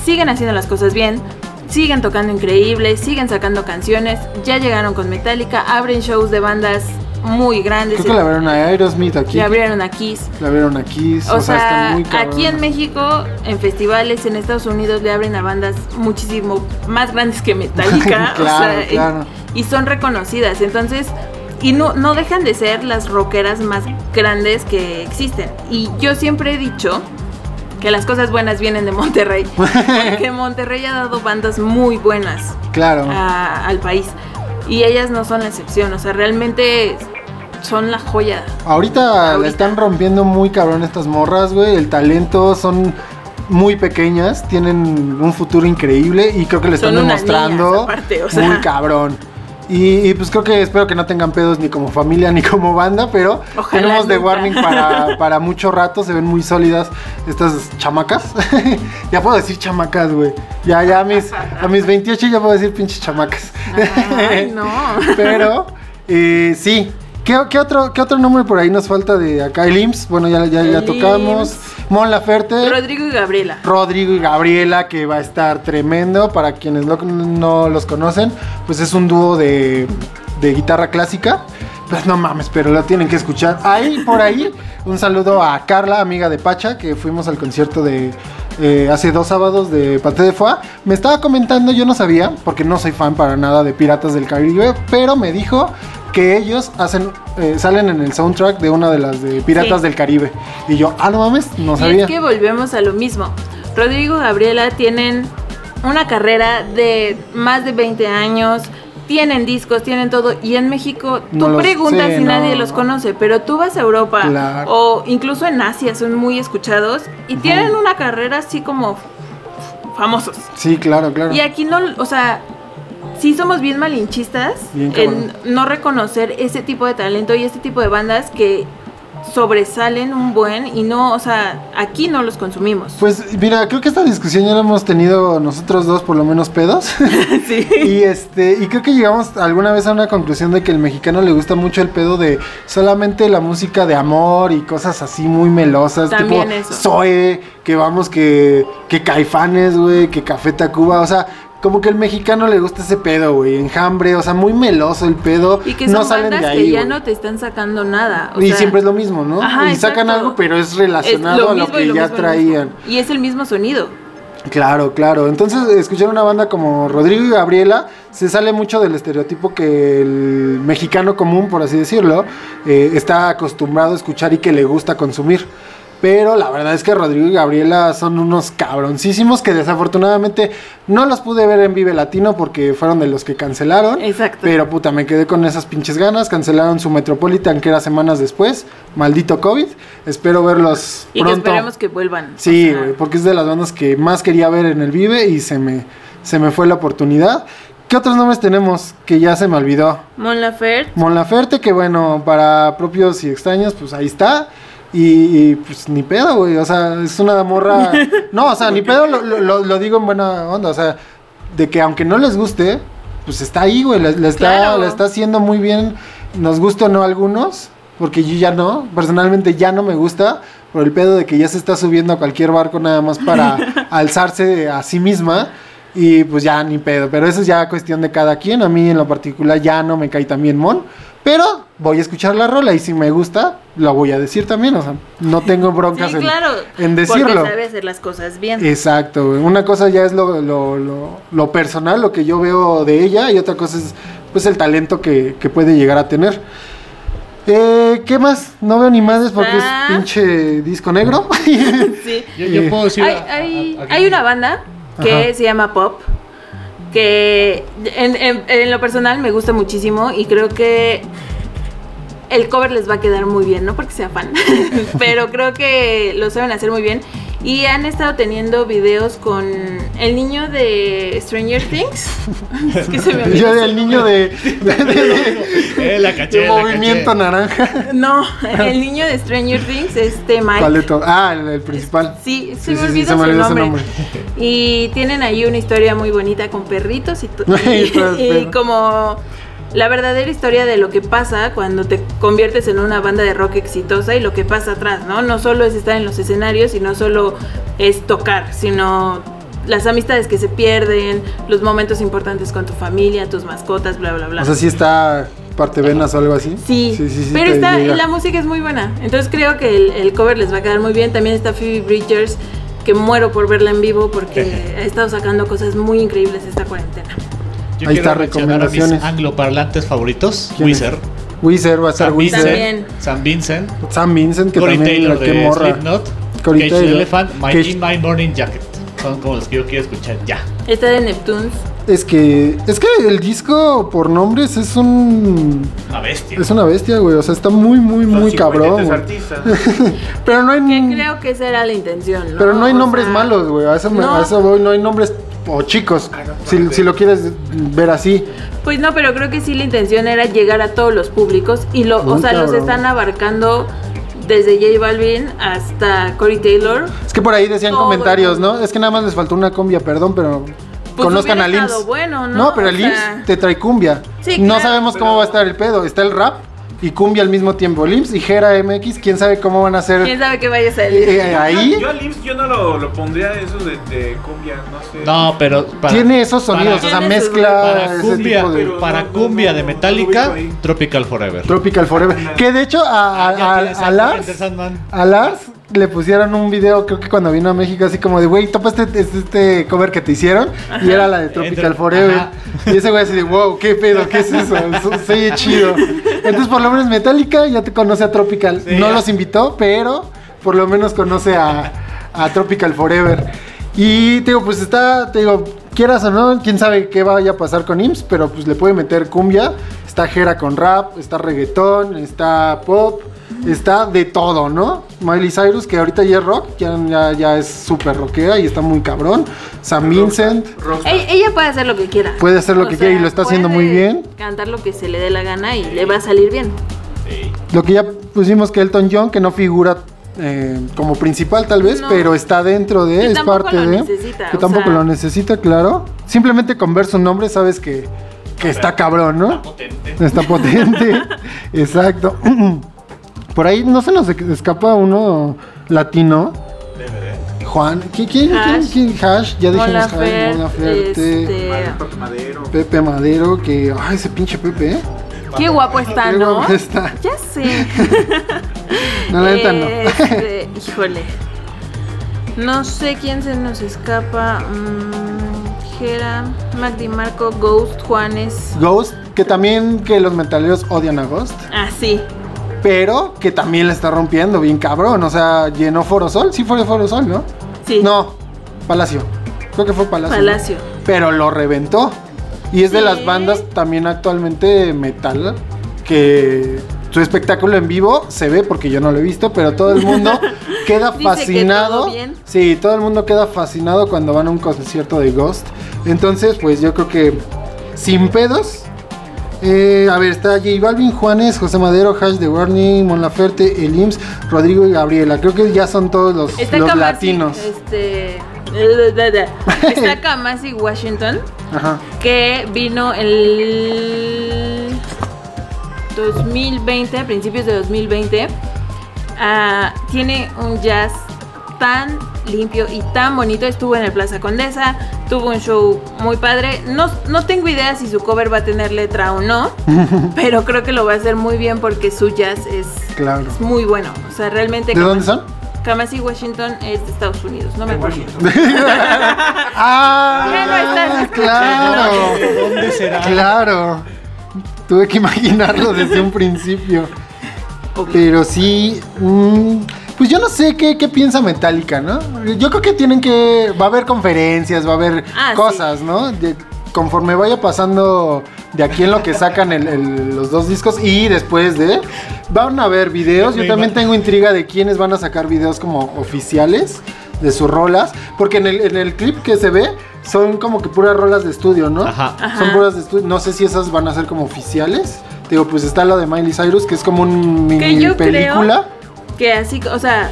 B: siguen haciendo las cosas bien, siguen tocando increíble, siguen sacando canciones, ya llegaron con Metallica, abren shows de bandas muy grandes.
A: Creo que la vieron a Aerosmith aquí.
B: Le abrieron a Kiss.
A: La vieron a Kiss.
B: O, sea,
A: están muy
B: aquí en México, en festivales, en Estados Unidos le abren a bandas muchísimo más grandes que Metallica. o
A: Claro,
B: sea,
A: claro.
B: Y, son reconocidas. Entonces, y no, no dejan de ser las rockeras más grandes que existen. Y yo siempre he dicho que las cosas buenas vienen de Monterrey. porque Monterrey ha dado bandas muy buenas
A: Claro.
B: a- al país. Y ellas no son la excepción. O sea, realmente son la joya.
A: Ahorita, la
B: Ahorita.
A: están rompiendo muy cabrón estas morras, güey. El talento son muy pequeñas, tienen un futuro increíble y creo que le están demostrando
B: niñas, aparte, o sea.
A: muy cabrón. Y, y, pues creo que espero que no tengan pedos ni como familia ni como banda, pero
B: Ojalá
A: tenemos
B: nunca.
A: Warning para, para mucho rato, se ven muy sólidas estas chamacas. ya puedo decir chamacas, güey. Ya, ya a mis, a mis 28 ya puedo decir pinches chamacas.
B: Ay, no.
A: Pero, eh, sí. ¿Qué, qué otro, ¿Qué otro nombre por ahí nos falta de acá? El IMSS, bueno, ya, ya, ya tocamos. Mon Laferte.
B: Rodrigo y Gabriela.
A: Rodrigo y Gabriela, que va a estar tremendo. Para quienes no los conocen, pues es un dúo de, de guitarra clásica. Pues no mames, pero lo tienen que escuchar. Ahí, por ahí, un saludo a Carla, amiga de Pacha, que fuimos al concierto de eh, hace dos sábados de Paté de Foie. Me estaba comentando, yo no sabía, porque no soy fan para nada de Piratas del Caribe, pero me dijo que ellos hacen eh, salen en el soundtrack de una de las de Piratas
B: Sí.
A: del Caribe. Y yo, ah, no mames, no
B: Y
A: sabía.
B: es que volvemos a lo mismo. Rodrigo Gabriela tienen una carrera de más de 20 años, tienen discos, tienen todo, y en México tú
A: No
B: preguntas si nadie los conoce, pero tú vas a Europa
A: Claro.
B: o incluso en Asia son muy escuchados y tienen una carrera así como famosos.
A: Sí, claro, claro.
B: Y aquí no, o sea, sí somos bien malinchistas
A: Bien
B: en no reconocer ese tipo de talento y este tipo de bandas que sobresalen un buen y no, o sea, aquí no los consumimos.
A: Pues mira, creo que esta discusión ya la hemos tenido nosotros dos, por lo menos pedos.
B: sí.
A: y este, y creo que llegamos alguna vez a una conclusión de que el mexicano le gusta mucho el pedo de solamente la música de amor y cosas así muy melosas,
B: También
A: tipo
B: eso.
A: Zoe, que vamos que que Caifanes, güey, que Café Tacuba, o sea, como que el mexicano le gusta ese pedo, güey, enjambre, o sea, muy meloso el pedo,
B: Y que son
A: no salen
B: bandas
A: de ahí.
B: que ya
A: güey.
B: no te están sacando nada. o
A: y
B: sea,
A: siempre es lo mismo, ¿no?
B: Ajá,
A: y sacan
B: exacto.
A: algo, pero es
B: es
A: relacionado a lo que ya traían.
B: Y es el mismo sonido.
A: Claro, claro. Entonces, escuchar una banda como Rodrigo y Gabriela se sale mucho del estereotipo que el mexicano común, por así decirlo, eh, está acostumbrado a escuchar y que le gusta consumir. Pero la verdad es que Rodrigo y Gabriela son unos cabroncísimos que desafortunadamente no los pude ver en Vive Latino porque fueron de los que cancelaron.
B: Exacto.
A: Pero puta, me quedé con esas pinches ganas. Cancelaron su Metropolitan que era semanas después. Maldito COVID. Espero verlos
B: Y
A: pronto.
B: esperemos que vuelvan.
A: Sí, güey, porque es de las bandas que más quería ver en el Vive y se me, se me fue la oportunidad. ¿Qué otros nombres tenemos que ya se me olvidó?
B: Mon Laferte,
A: Mon Laferte, que bueno, para propios y extraños, pues ahí está. Y, y, pues ni pedo, güey. O sea, es una morra. No, o sea, ni pedo lo, lo- lo- digo en buena onda. O sea, de que aunque no les guste, pues está ahí, güey. La, la está,
B: Claro.
A: la está haciendo muy bien. Nos gusta o no a algunos. Porque yo ya no. Personalmente ya no me gusta. Por el pedo de que ya se está subiendo a cualquier barco nada más para alzarse a sí misma. Y pues ya ni pedo. Pero eso es ya cuestión de cada quien. A mí en lo particular ya no me cae tan bien Mon. Pero voy a escuchar la rola y si me gusta, lo voy a decir también. O sea, no tengo broncas
B: Sí,
A: en,
B: claro.
A: en decirlo.
B: Porque sabe hacer las cosas bien.
A: Exacto. Una cosa ya es lo, lo, lo- lo personal, lo que yo veo de ella, y otra cosa es pues el talento que, que puede llegar a tener. Eh, ¿Qué más? No veo ni madres porque
B: Ah.
A: es pinche disco negro.
B: Sí.
C: Yo, yo puedo decir.
B: Hay,
C: a-
B: hay-
C: a- a-
B: hay una banda que
A: Ajá.
B: se llama Pop, que en, lo personal me gusta muchísimo y creo que el cover les va a quedar muy bien, no porque sea fan, pero creo que lo saben hacer muy bien. Y han estado teniendo videos con el niño de Stranger Things. es que se me olvidó
A: Yo el niño de, de- de-
C: Eh, la caché,
A: de
C: la
A: movimiento
C: caché.
A: naranja.
B: No, el niño de Stranger Things, este Mike.
A: ¿Cuál de todos? Ah, el, el principal.
B: Sí, se
A: Sí,
B: me
A: sí, sí,
B: olvidó
A: se me
B: su
A: olvidó
B: nombre.
A: nombre.
B: Y tienen ahí una historia muy bonita con perritos y, y, y como la verdadera historia de lo que pasa cuando te conviertes en una banda de rock exitosa y lo que pasa atrás, ¿no? No solo es estar en los escenarios y no solo es tocar, sino las amistades que se pierden, los momentos importantes con tu familia, tus mascotas, bla, bla, bla.
A: O sea, sí está parte venas o algo así.
B: Sí, pero
A: te
B: está,
A: llega.
B: la música es muy buena. Entonces creo que el, el cover les va a quedar muy bien. También está Phoebe Bridgers, que muero por verla en vivo porque ha estado sacando cosas muy increíbles esta cuarentena.
C: Yo
A: Ahí
C: quiero
A: está,
C: mencionar a mis
A: recomendaciones.
C: angloparlantes favoritos.
A: ¿Quién es?
C: Wizard.
A: Wizard va a estar
C: Sam
A: Wizard.
B: También.
C: San Vincent.
A: Sam Vincent, que
C: Corey
A: también
C: Taylor de
A: morra.
C: Slipknot.
A: Corey
C: Cage
A: Taylor.
C: the Elephant. My
A: Cage-
C: In My Morning Jacket. Son como los que yo quiero escuchar ya.
B: Está de Neptunes.
A: Es que, es que el disco por nombres es un,
C: Una bestia.
A: es una bestia, güey. O sea, está muy, muy,
D: Son
A: muy
D: 53
A: cabrón.
D: artistas.
A: Pero no hay,
B: Que creo que esa era la intención, ¿no?
A: pero no hay
B: O
A: nombres
B: sea,
A: malos, güey. A eso, me-
B: no.
A: a eso voy. No hay nombres o chicos. Si, si lo quieres ver así.
B: Pues no, pero creo que sí la intención era llegar a todos los públicos y lo, o sea, los están abarcando desde J Balvin hasta Corey Taylor.
A: Es que por ahí decían comentarios, ¿no? Es que nada más les faltó una cumbia, perdón, pero
B: Pues
A: conozcan
B: hubiera
A: a Lims.
B: estado bueno, ¿no?
A: pero
B: O
A: el
B: sea-
A: te trae cumbia.
B: Sí,
A: no
B: claro,
A: sabemos cómo va a estar el pedo. Está el rap y cumbia al mismo tiempo. Lims y Gera MX, quién sabe cómo van a ser
B: ¿Quién sabe qué vaya a salir?
A: eh, ahí.
D: Yo, yo al IMSS yo no lo, lo pondría eso de, de cumbia, no sé.
C: No, pero. para-
A: Tiene esos sonidos,
C: para-
A: o sea, mezcla
C: Para
A: ese
C: cumbia,
A: tipo de
C: para
D: no,
C: cumbia
D: no,
C: de Metallica. Tropical Forever.
A: Tropical Forever. Que de hecho a, a-
C: Ya
A: a- a Lars, a Lars le pusieron un video, creo que cuando vino a México, así como de, güey, topa este, este, este cover que te hicieron. Y era la de Tropical Forever.
C: ajá.
A: Y ese güey así de, wow, qué pedo, qué es eso. Oye chido. Entonces, por lo menos Metallica ya te conoce a Tropical.
C: Sí,
A: no
C: ya.
A: los invitó, pero por lo menos conoce a, a Tropical Forever. Y te digo, pues está, te digo, quieras o no, quién sabe qué vaya a pasar con IMSS, pero pues le puede meter cumbia. Está Jera con rap, está reggaetón, está pop, está de todo, ¿no? Miley Cyrus, que ahorita ya es rock, ya, ya, ya es súper rockera y está muy cabrón. Sam Vincent.
B: Ella, ella puede hacer lo que quiera.
A: Puede hacer lo que quiera y lo está haciendo muy bien.
B: Cantar lo que se le dé la gana y le va a salir bien.
A: Lo que ya pusimos que Elton John, que no figura eh, como principal tal vez,
B: No.
A: pero está dentro de,
B: Que
A: es
B: tampoco
A: parte
B: lo
A: de.
B: necesita,
A: que tampoco
B: sea.
A: lo necesita, claro. Simplemente con ver su nombre sabes que, que está cabrón, ¿no?
C: Potente.
A: Está potente. Exacto. Por ahí no se nos escapa uno latino. Juan, ¿quién? ¿Quién? quién-
B: Hash.
A: quién? Hash, ya dijimos Hash,
B: Laferte,
A: Mon Laferte,
B: este,
D: Madero.
A: Pepe Madero, que. Ay, ese pinche Pepe, ¿eh?
B: Qué guapo está,
A: Qué
B: ¿no?
A: guapo está.
B: Ya sé.
A: No, la neta no.
B: Este, híjole. No sé quién se nos escapa. Mm, Jera, Mac Marco, Ghost, Juanes.
A: Ghost, que también que los metaleros odian a Ghost.
B: Ah, sí.
A: Pero que también la está rompiendo bien cabrón. O sea, llenó Forosol. Sí fue Forosol, ¿no?
B: Sí.
A: No, Palacio. Creo que fue Palacio.
B: Palacio.
A: Pero lo reventó. Y es de las bandas también actualmente metal que su espectáculo en vivo se ve porque yo no lo he visto, pero todo el mundo queda
B: que
A: fascinado.
B: todo bien.
A: Sí, todo el mundo queda fascinado cuando van a un concierto de Ghost. Entonces, pues yo creo que sin pedos. Eh, a ver, está J Balvin, Juanes, José Madero, Hash de Warning, Mon Laferte, El IMSS, Rodrigo y Gabriela. Creo que ya son todos los,
B: Está
A: los
B: Kamasi,
A: latinos.
B: Este. Está Kamasi Washington,
A: Ajá.
B: que vino el 2020, a principios de 2020. Ah, tiene un jazz tan limpio y tan bonito. Estuvo en el Plaza Condesa, tuvo un show muy padre. No, no tengo idea si su cover va a tener letra o no, pero creo que lo va a hacer muy bien porque su jazz es,
A: Claro.
B: es muy bueno. O sea, realmente.
A: ¿De dónde son?
B: Kamasi Washington es de Estados Unidos, no me acuerdo.
A: ¡Ah! ¡Claro!
C: ¿Dónde será?
A: Claro. Tuve que imaginarlo desde un principio. Pero sí. mm, pues yo no sé qué, qué piensa Metallica, ¿no? Yo creo que tienen que. Va a haber conferencias, va a haber
B: Ah, sí.
A: cosas, ¿no? De- conforme vaya pasando de aquí en lo que sacan el- el- los dos discos y después de. Van a haber videos. Yo también tengo intriga de quiénes van a sacar videos como oficiales de sus rolas. Porque en el, en el clip que se ve son como que puras rolas de estudio, ¿no?
C: Ajá.
B: Ajá.
A: Son puras de estudio. No sé si esas van a ser como oficiales. Digo, pues está lo de Miley Cyrus, que es como un
B: Que
A: mini
B: yo
A: película.
B: Que así, o sea,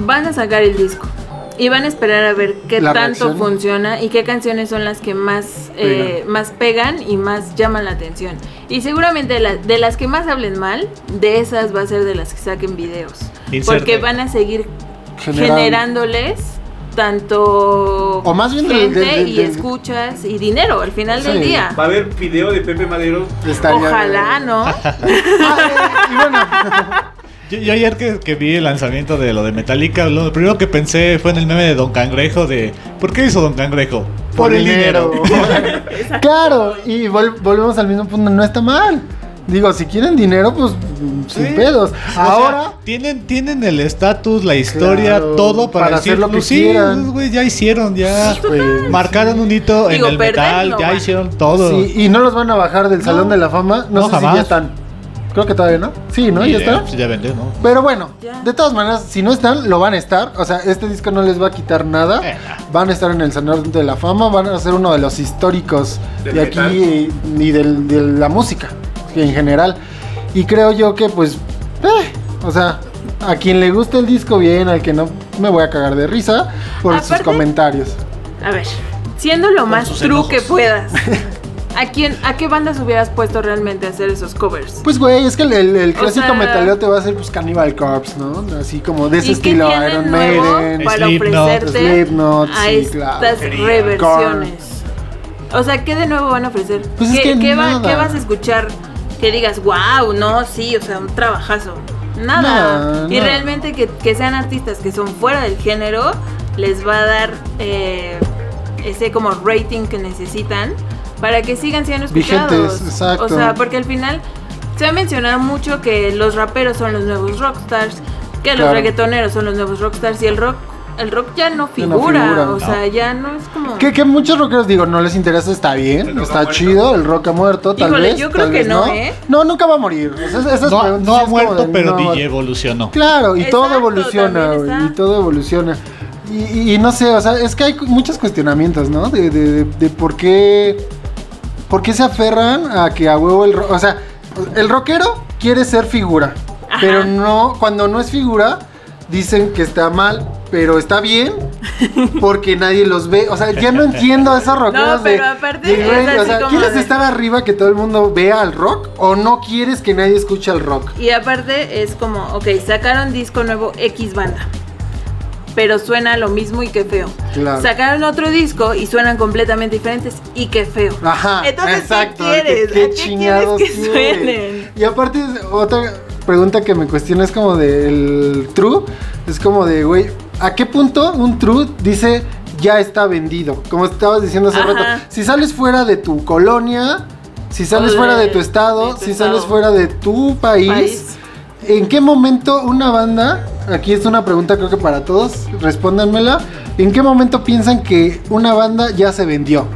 B: van a sacar el disco y van a esperar a ver qué
A: La
B: tanto
A: reacción.
B: funciona y qué canciones son las que más, eh, más pegan y más llaman la atención. Y seguramente la- de las que más hablen mal, de esas va a ser de las que saquen videos.
C: Inserte.
B: Porque van a seguir
A: General-
B: generándoles tanto
A: O más bien
B: gente
A: del- del-
B: y escuchas y dinero al final
A: Sí.
B: del día.
D: Va a haber video de Pepe Madero.
A: Estaría-
B: Ojalá, ¿no?
A: Ah, y bueno,
C: Yo, yo ayer que, que vi el lanzamiento de lo de Metallica, lo primero que pensé fue en el meme de Don Cangrejo de ¿por qué hizo Don Cangrejo? Por, el dinero.
A: claro, y vol- volvemos al mismo punto, no está mal. Digo, si quieren dinero, pues sin pedos.
C: O sea,
A: Ahora,
C: tienen, tienen el estatus, la historia,
A: Claro,
C: todo para,
A: para hacer lo que
C: "Pues sí,
A: quieran".
C: güey, ya hicieron, ya
A: Pues,
C: marcaron un hito
B: Digo,
C: en el metal,
B: no
C: ya hicieron todo.
A: sí, y no los van a bajar del Salón de la Fama. No,
C: No,
A: sé si
C: jamás.
A: ya están. Creo que todavía no. Sí, ¿no? ¿Ya está?
C: pues ya vendé, ¿no?
A: Pero bueno,
B: Ya.
A: de todas maneras, si no están, lo van a estar. O sea, este disco no les va a quitar nada.
C: Eh.
A: Van a estar en el Salón de la Fama, van a ser uno de los históricos
D: Del
A: de aquí
D: metal.
A: y, y del- de la música en general. Y creo yo que, pues, eh, o sea, a quien le guste el disco bien, al que no, me voy a cagar de risa por sus
B: Aparte-
A: comentarios.
B: A ver, siendo lo más
C: sus
B: true
C: enojos.
B: que puedas, ¿a quién, a qué bandas hubieras puesto realmente a hacer esos covers?
A: Pues, güey, es que el, el- el
B: O
A: clásico
B: sea-
A: metalero te va a hacer, pues, Cannibal Corpse, ¿no? Así como de ese
B: ¿Y qué
A: estilo, Iron Maiden.
B: para
C: Slipknot,
B: a
A: sí,
B: estas reversiones? O sea, ¿qué de nuevo van a ofrecer?
A: Pues es
B: ¿Qué,
A: que
B: qué va-
A: nada.
B: qué vas a escuchar que digas, wow, no, sí, o sea, un trabajazo? Nada.
A: Nada,
B: y
A: nada.
B: realmente que, que sean artistas que son fuera del género, les va a dar eh, ese como rating que necesitan para que sigan siendo escuchados.
A: Vigentes, exacto.
B: O sea, porque al final se va a mencionar mucho que los raperos son los nuevos rockstars, que los reggaetoneros son los nuevos rockstars y el rock el rock ya no
A: Ya no
B: figura, o sea, ya no es como...
A: Que, que muchos rockeros digo, no les interesa, está bien, está
D: ha
A: chido, el rock ha muerto, tal
B: Híjole,
A: vez.
B: yo creo
A: tal
B: que
A: vez
B: no, ¿eh?
A: No, nunca va a morir.
C: No, ha muerto,
A: de,
C: pero
A: no,
C: DJ evolucionó.
A: Claro, y todo evoluciona, güey, y todo evoluciona. Y, y- y no sé, o sea, es que hay muchos cuestionamientos, ¿no? De, de- de- de por qué, por qué se aferran a que a huevo el rock, o sea, el rockero quiere ser figura,
B: Ajá.
A: pero no, cuando no es figura, dicen que está mal, pero está bien porque nadie los ve. O sea, ya no entiendo esos rockeros
B: No, pero
A: de-
B: aparte
A: de, güey,
B: es
A: o sea, ¿quieres
B: de-
A: estar arriba que todo el mundo vea al rock o no quieres que nadie escuche al rock?
B: Y aparte es como, ok, sacaron disco nuevo X banda. Pero suena lo mismo y qué feo.
A: Claro.
B: Sacaron otro disco y suenan completamente diferentes y qué feo.
A: Ajá,
B: Entonces,
A: exacto.
B: ¿qué quieres?
A: ¿Qué,
B: ¿A qué quieres que
A: quieres?
B: suenen?
A: Y aparte, otra pregunta que me cuestiona es como del true. Es como de, güey, ¿a qué punto un true dice ya está vendido? Como estabas diciendo hace
B: Ajá.
A: rato. Si sales fuera de tu colonia, si sales fuera de tu estado,
B: de tu
A: si
B: estado.
A: sales fuera de tu país,
B: País.
A: ¿en qué momento una banda, aquí es una pregunta creo que para todos, respóndanmela, ¿en qué momento piensan que una banda ya se vendió?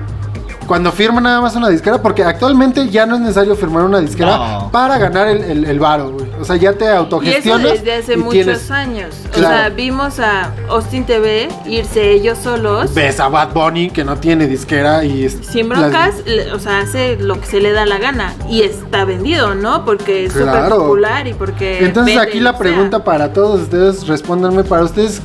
A: Cuando firma nada más una disquera, porque actualmente ya no es necesario firmar una disquera
C: No.
A: para ganar el, el, el varo, güey. O sea, ya te
B: Y eso
A: autogestionas.
B: desde hace
A: y
B: muchos
A: tienes-
B: años. O sea, vimos a Austin TV irse ellos solos.
A: Ves a Bad Bunny que no tiene disquera y es.
B: Sin
A: las-
B: broncas, le- o sea, hace lo que se le da la gana y está vendido, ¿no? Porque es súper popular y porque...
A: Entonces
B: vende
A: aquí la pregunta
B: sea.
A: para todos ustedes, respóndanme para ustedes.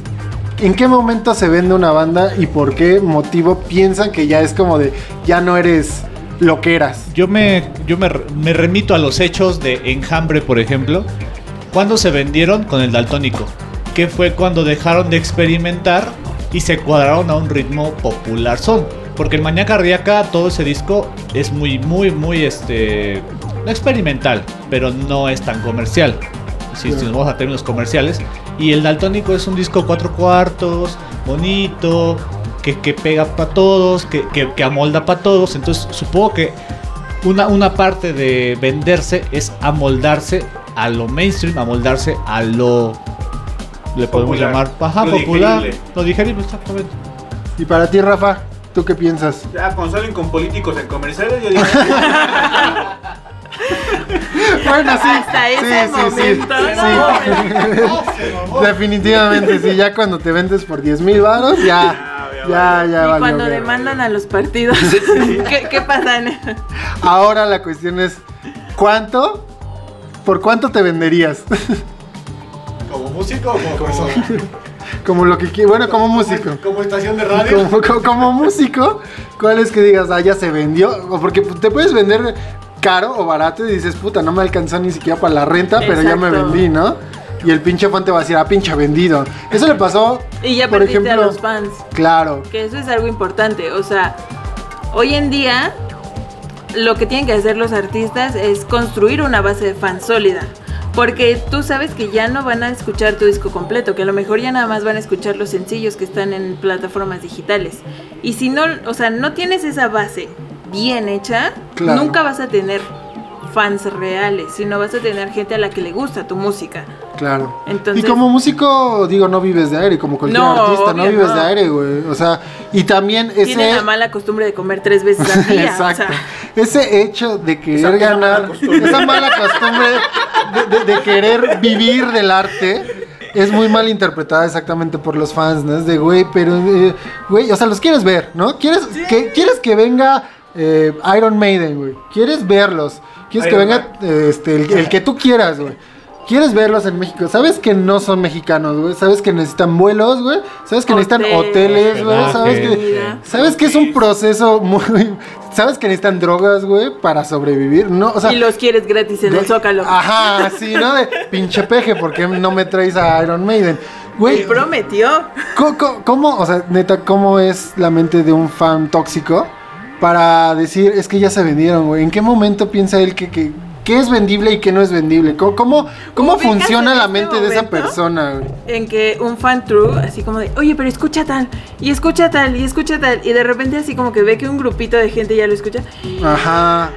A: ¿En qué momento se vende una banda y por qué motivo piensan que ya es como de ya no eres lo que eras?
C: Yo me, yo me, remito a los hechos de Enjambre, por ejemplo. Cuando se vendieron con el daltónico, que fue cuando dejaron de experimentar y se cuadraron a un ritmo popular son. Porque en Mañana Cardíaca todo ese disco es muy, muy, muy este experimental, pero no es tan comercial. Si, si nos vamos a términos comerciales. Y el Daltónico es un disco cuatro cuartos, bonito, que, que pega para todos, que, que, que amolda para todos. Entonces supongo que una, una parte de venderse es amoldarse a lo mainstream, amoldarse a lo... Le podemos
D: Popular.
C: llamar ajá,
D: Lo
C: popular.
D: digerible.
C: Lo digerible, exactamente.
A: Y para ti, Rafa, ¿tú qué piensas?
D: Ya, cuando salen con políticos en comerciales, yo digo.
A: Bueno, sí.
B: Hasta ese momento,
A: sí. Definitivamente, sí. Ya cuando te vendes por 10 mil varos, ya,
D: Ya,
A: ya,
D: ya
B: y
A: valió
B: cuando demandan a los partidos, ¿qué, qué pasa?
A: Ahora la cuestión es, ¿cuánto? ¿Por cuánto te venderías?
C: ¿Como músico o como persona?
A: como lo que quieras. Bueno, como músico.
C: ¿Como estación de radio?
A: Como, como- como músico, ¿cuál es que digas, ah, ya se vendió? O porque te puedes vender caro o barato y dices, puta, no me alcanzó ni siquiera para la renta, pero ya me vendí, ¿no? Y el pinche fan te va a decir, ah, pinche vendido. Eso le pasó,
B: Y ya
A: por
B: perdiste
A: ejemplo,
B: a los fans.
A: claro,
B: Que eso es algo importante. O sea, hoy en día lo que tienen que hacer los artistas es construir una base de fans sólida. Porque tú sabes que ya no van a escuchar tu disco completo, que a lo mejor ya nada más van a escuchar los sencillos que están en plataformas digitales. Y si no, o sea, no tienes esa base bien hecha,
A: Claro.
B: nunca vas a tener fans reales, sino vas a tener gente a la que le gusta tu música.
A: claro.
B: Entonces-
A: y como músico, digo, no vives de aire, como cualquier
B: No,
A: artista, no vives
B: no.
A: de aire, güey. O sea, y también ese...
B: Tienen la mala costumbre de comer tres veces al día. o sea.
A: Exacto. Ese hecho de querer
D: Esa-
A: ganar,
D: mala
A: esa mala costumbre de, de- de querer vivir del arte, es muy mal interpretada exactamente por los fans, ¿no? Es de, güey, pero, eh, güey, o sea, los quieres ver, ¿no? ¿Quieres, que, ¿quieres que venga eh, Iron Maiden, güey? ¿Quieres verlos? ¿Quieres
D: Iron
A: que venga eh, este, el, el que tú quieras, güey? ¿Quieres verlos en México? ¿Sabes que no son mexicanos, güey? ¿Sabes que necesitan vuelos, güey? ¿Sabes que necesitan
B: Hotel.
A: hoteles, güey? ¿Sabes que. ¿Sabes que es un proceso muy... ¿Sabes que necesitan drogas, güey? Para sobrevivir, ¿no? O sea...
B: y los quieres gratis en el Zócalo.
A: Ajá, sí, ¿no? De pinche peje, ¿por qué no me traes a Iron Maiden? Güey,
B: prometió.
A: ¿cómo, cómo- cómo, o sea, neta, cómo es la mente de un fan tóxico para decir, es que ya se vendieron, güey? ¿En qué momento piensa él que, que, que es vendible y que no es vendible? ¿Cómo, cómo, cómo
B: ¿Ubicas
A: funciona la
B: este
A: mente de esa persona, güey?
B: En que un fan true, así como de, oye, pero escucha tal, y escucha tal, y escucha tal, y de repente así como que ve que un grupito de gente ya lo escucha.
A: Ajá.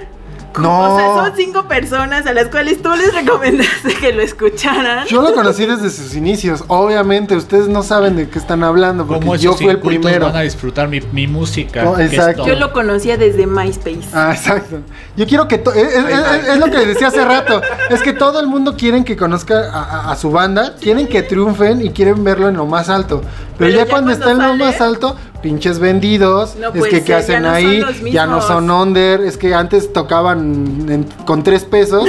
A: No.
B: O sea, son cinco personas a las cuales tú les recomendaste que lo escucharan.
A: Yo lo conocí desde sus inicios. Obviamente, ustedes no saben de qué están hablando porque
C: Como
A: yo fui el primero.
C: van a disfrutar mi, mi música.
A: No, exacto.
B: Yo lo conocía desde MySpace.
A: Ah, exacto. Yo quiero que... to- Es, es- es- es lo que decía hace rato. Es que todo el mundo quieren que conozca a, a- a su banda, quieren que triunfen y quieren verlo en lo más alto. Pero,
B: Pero
A: ya,
B: ya
A: cuando,
B: cuando
A: está en lo más alto, pinches vendidos.
B: No
A: es que qué hacen
B: ya no
A: ahí, ya no son under. Es que antes tocaban en- con tres pesos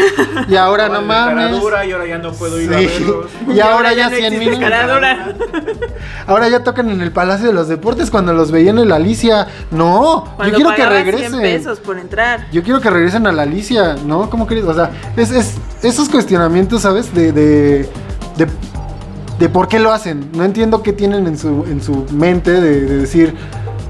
A: y ahora no mames.
D: Y ahora ya no puedo ir a verlos.
A: Y ahora ya
B: no
A: 100
B: existe
A: mil. Ahora ya tocan en el Palacio de los Deportes cuando los veía en el Alicia. No, yo quiero que
B: pagabas 100
A: regresen.
B: pesos por entrar.
A: Yo quiero que regresen a la Alicia, ¿no? ¿Cómo crees? O sea, es, es- esos cuestionamientos, ¿sabes? De, de, de, de por qué lo hacen. No entiendo qué tienen en su, en su mente de, de decir,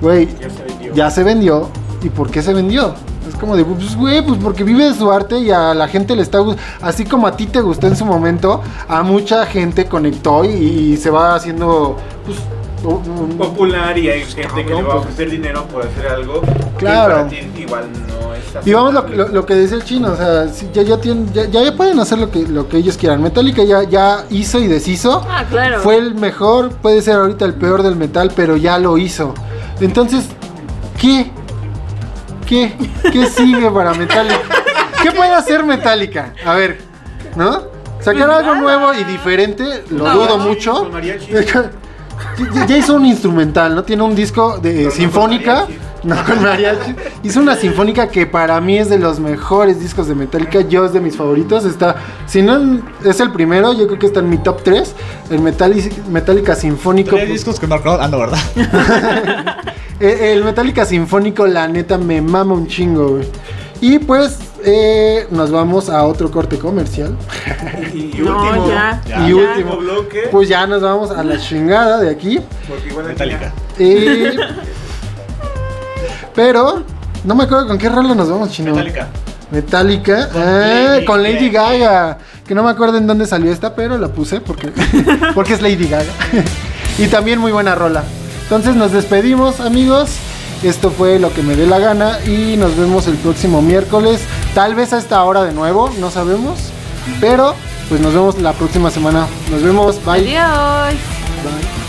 A: güey,
D: Ya se vendió.
A: ya se vendió. ¿Y por qué se vendió? Es como de, pues, güey, pues porque vive de su arte y a la gente le está gustando. Así como a ti te gustó en su momento, a mucha gente conectó y, y se va haciendo, pues,
D: popular y hay gente que le va a
A: Cabrón,
D: ofrecer dinero por hacer algo
A: Claro.
D: que para ti igual no es así.
A: Y vamos lo, lo- lo que decía el chino, o sea, si ya, ya, tienen, ya, ya pueden hacer lo que, lo que ellos quieran. Metallica ya, ya hizo y deshizo.
B: Ah, claro.
A: Fue el mejor, puede ser ahorita el peor del metal, pero ya lo hizo. Entonces, ¿qué? ¿Qué? ¿Qué sigue para Metallica? ¿Qué puede hacer Metallica? A ver, ¿no? Sacar
B: Pues
A: algo nuevo y diferente, lo
B: No.
A: dudo mucho.
D: Con mariachi.
A: Ya, hizo un instrumental, ¿no? Tiene un disco de
D: no
A: sinfónica.
D: con mariachi.
A: No con mariachi. Hizo una sinfónica que para mí es de los mejores discos de Metallica. Yo es de mis favoritos. Está, si no es el primero, yo creo que está en mi top 3. El Metalli- Metallica Sinfónico.
C: Tres discos que no recuerdo. Ah, no, ¿verdad?
A: El Metallica Sinfónico, la neta, me mama un chingo, güey. Y pues eh, nos vamos a otro corte comercial.
D: Y, y
B: No,
D: último,
B: ya.
C: Ya.
A: y
B: ya.
A: último.
D: bloque,
A: Pues ya nos vamos a la chingada de aquí.
D: porque igual
C: Metallica.
A: Y- Pero no me acuerdo con qué rola nos vamos, chino.
C: Metallica.
A: Metallica.
C: Con
A: ah,
C: Lady
A: con Lady
C: Gaga.
A: Gaga. Que no me acuerdo en dónde salió esta, pero la puse porque, porque es Lady Gaga. y también muy buena rola. Entonces nos despedimos, amigos. Esto fue lo que me dé la gana y nos vemos el próximo miércoles. Tal vez a esta hora de nuevo, no sabemos. Pero pues nos vemos la próxima semana. Nos vemos. Bye.
B: Adiós.
A: Bye.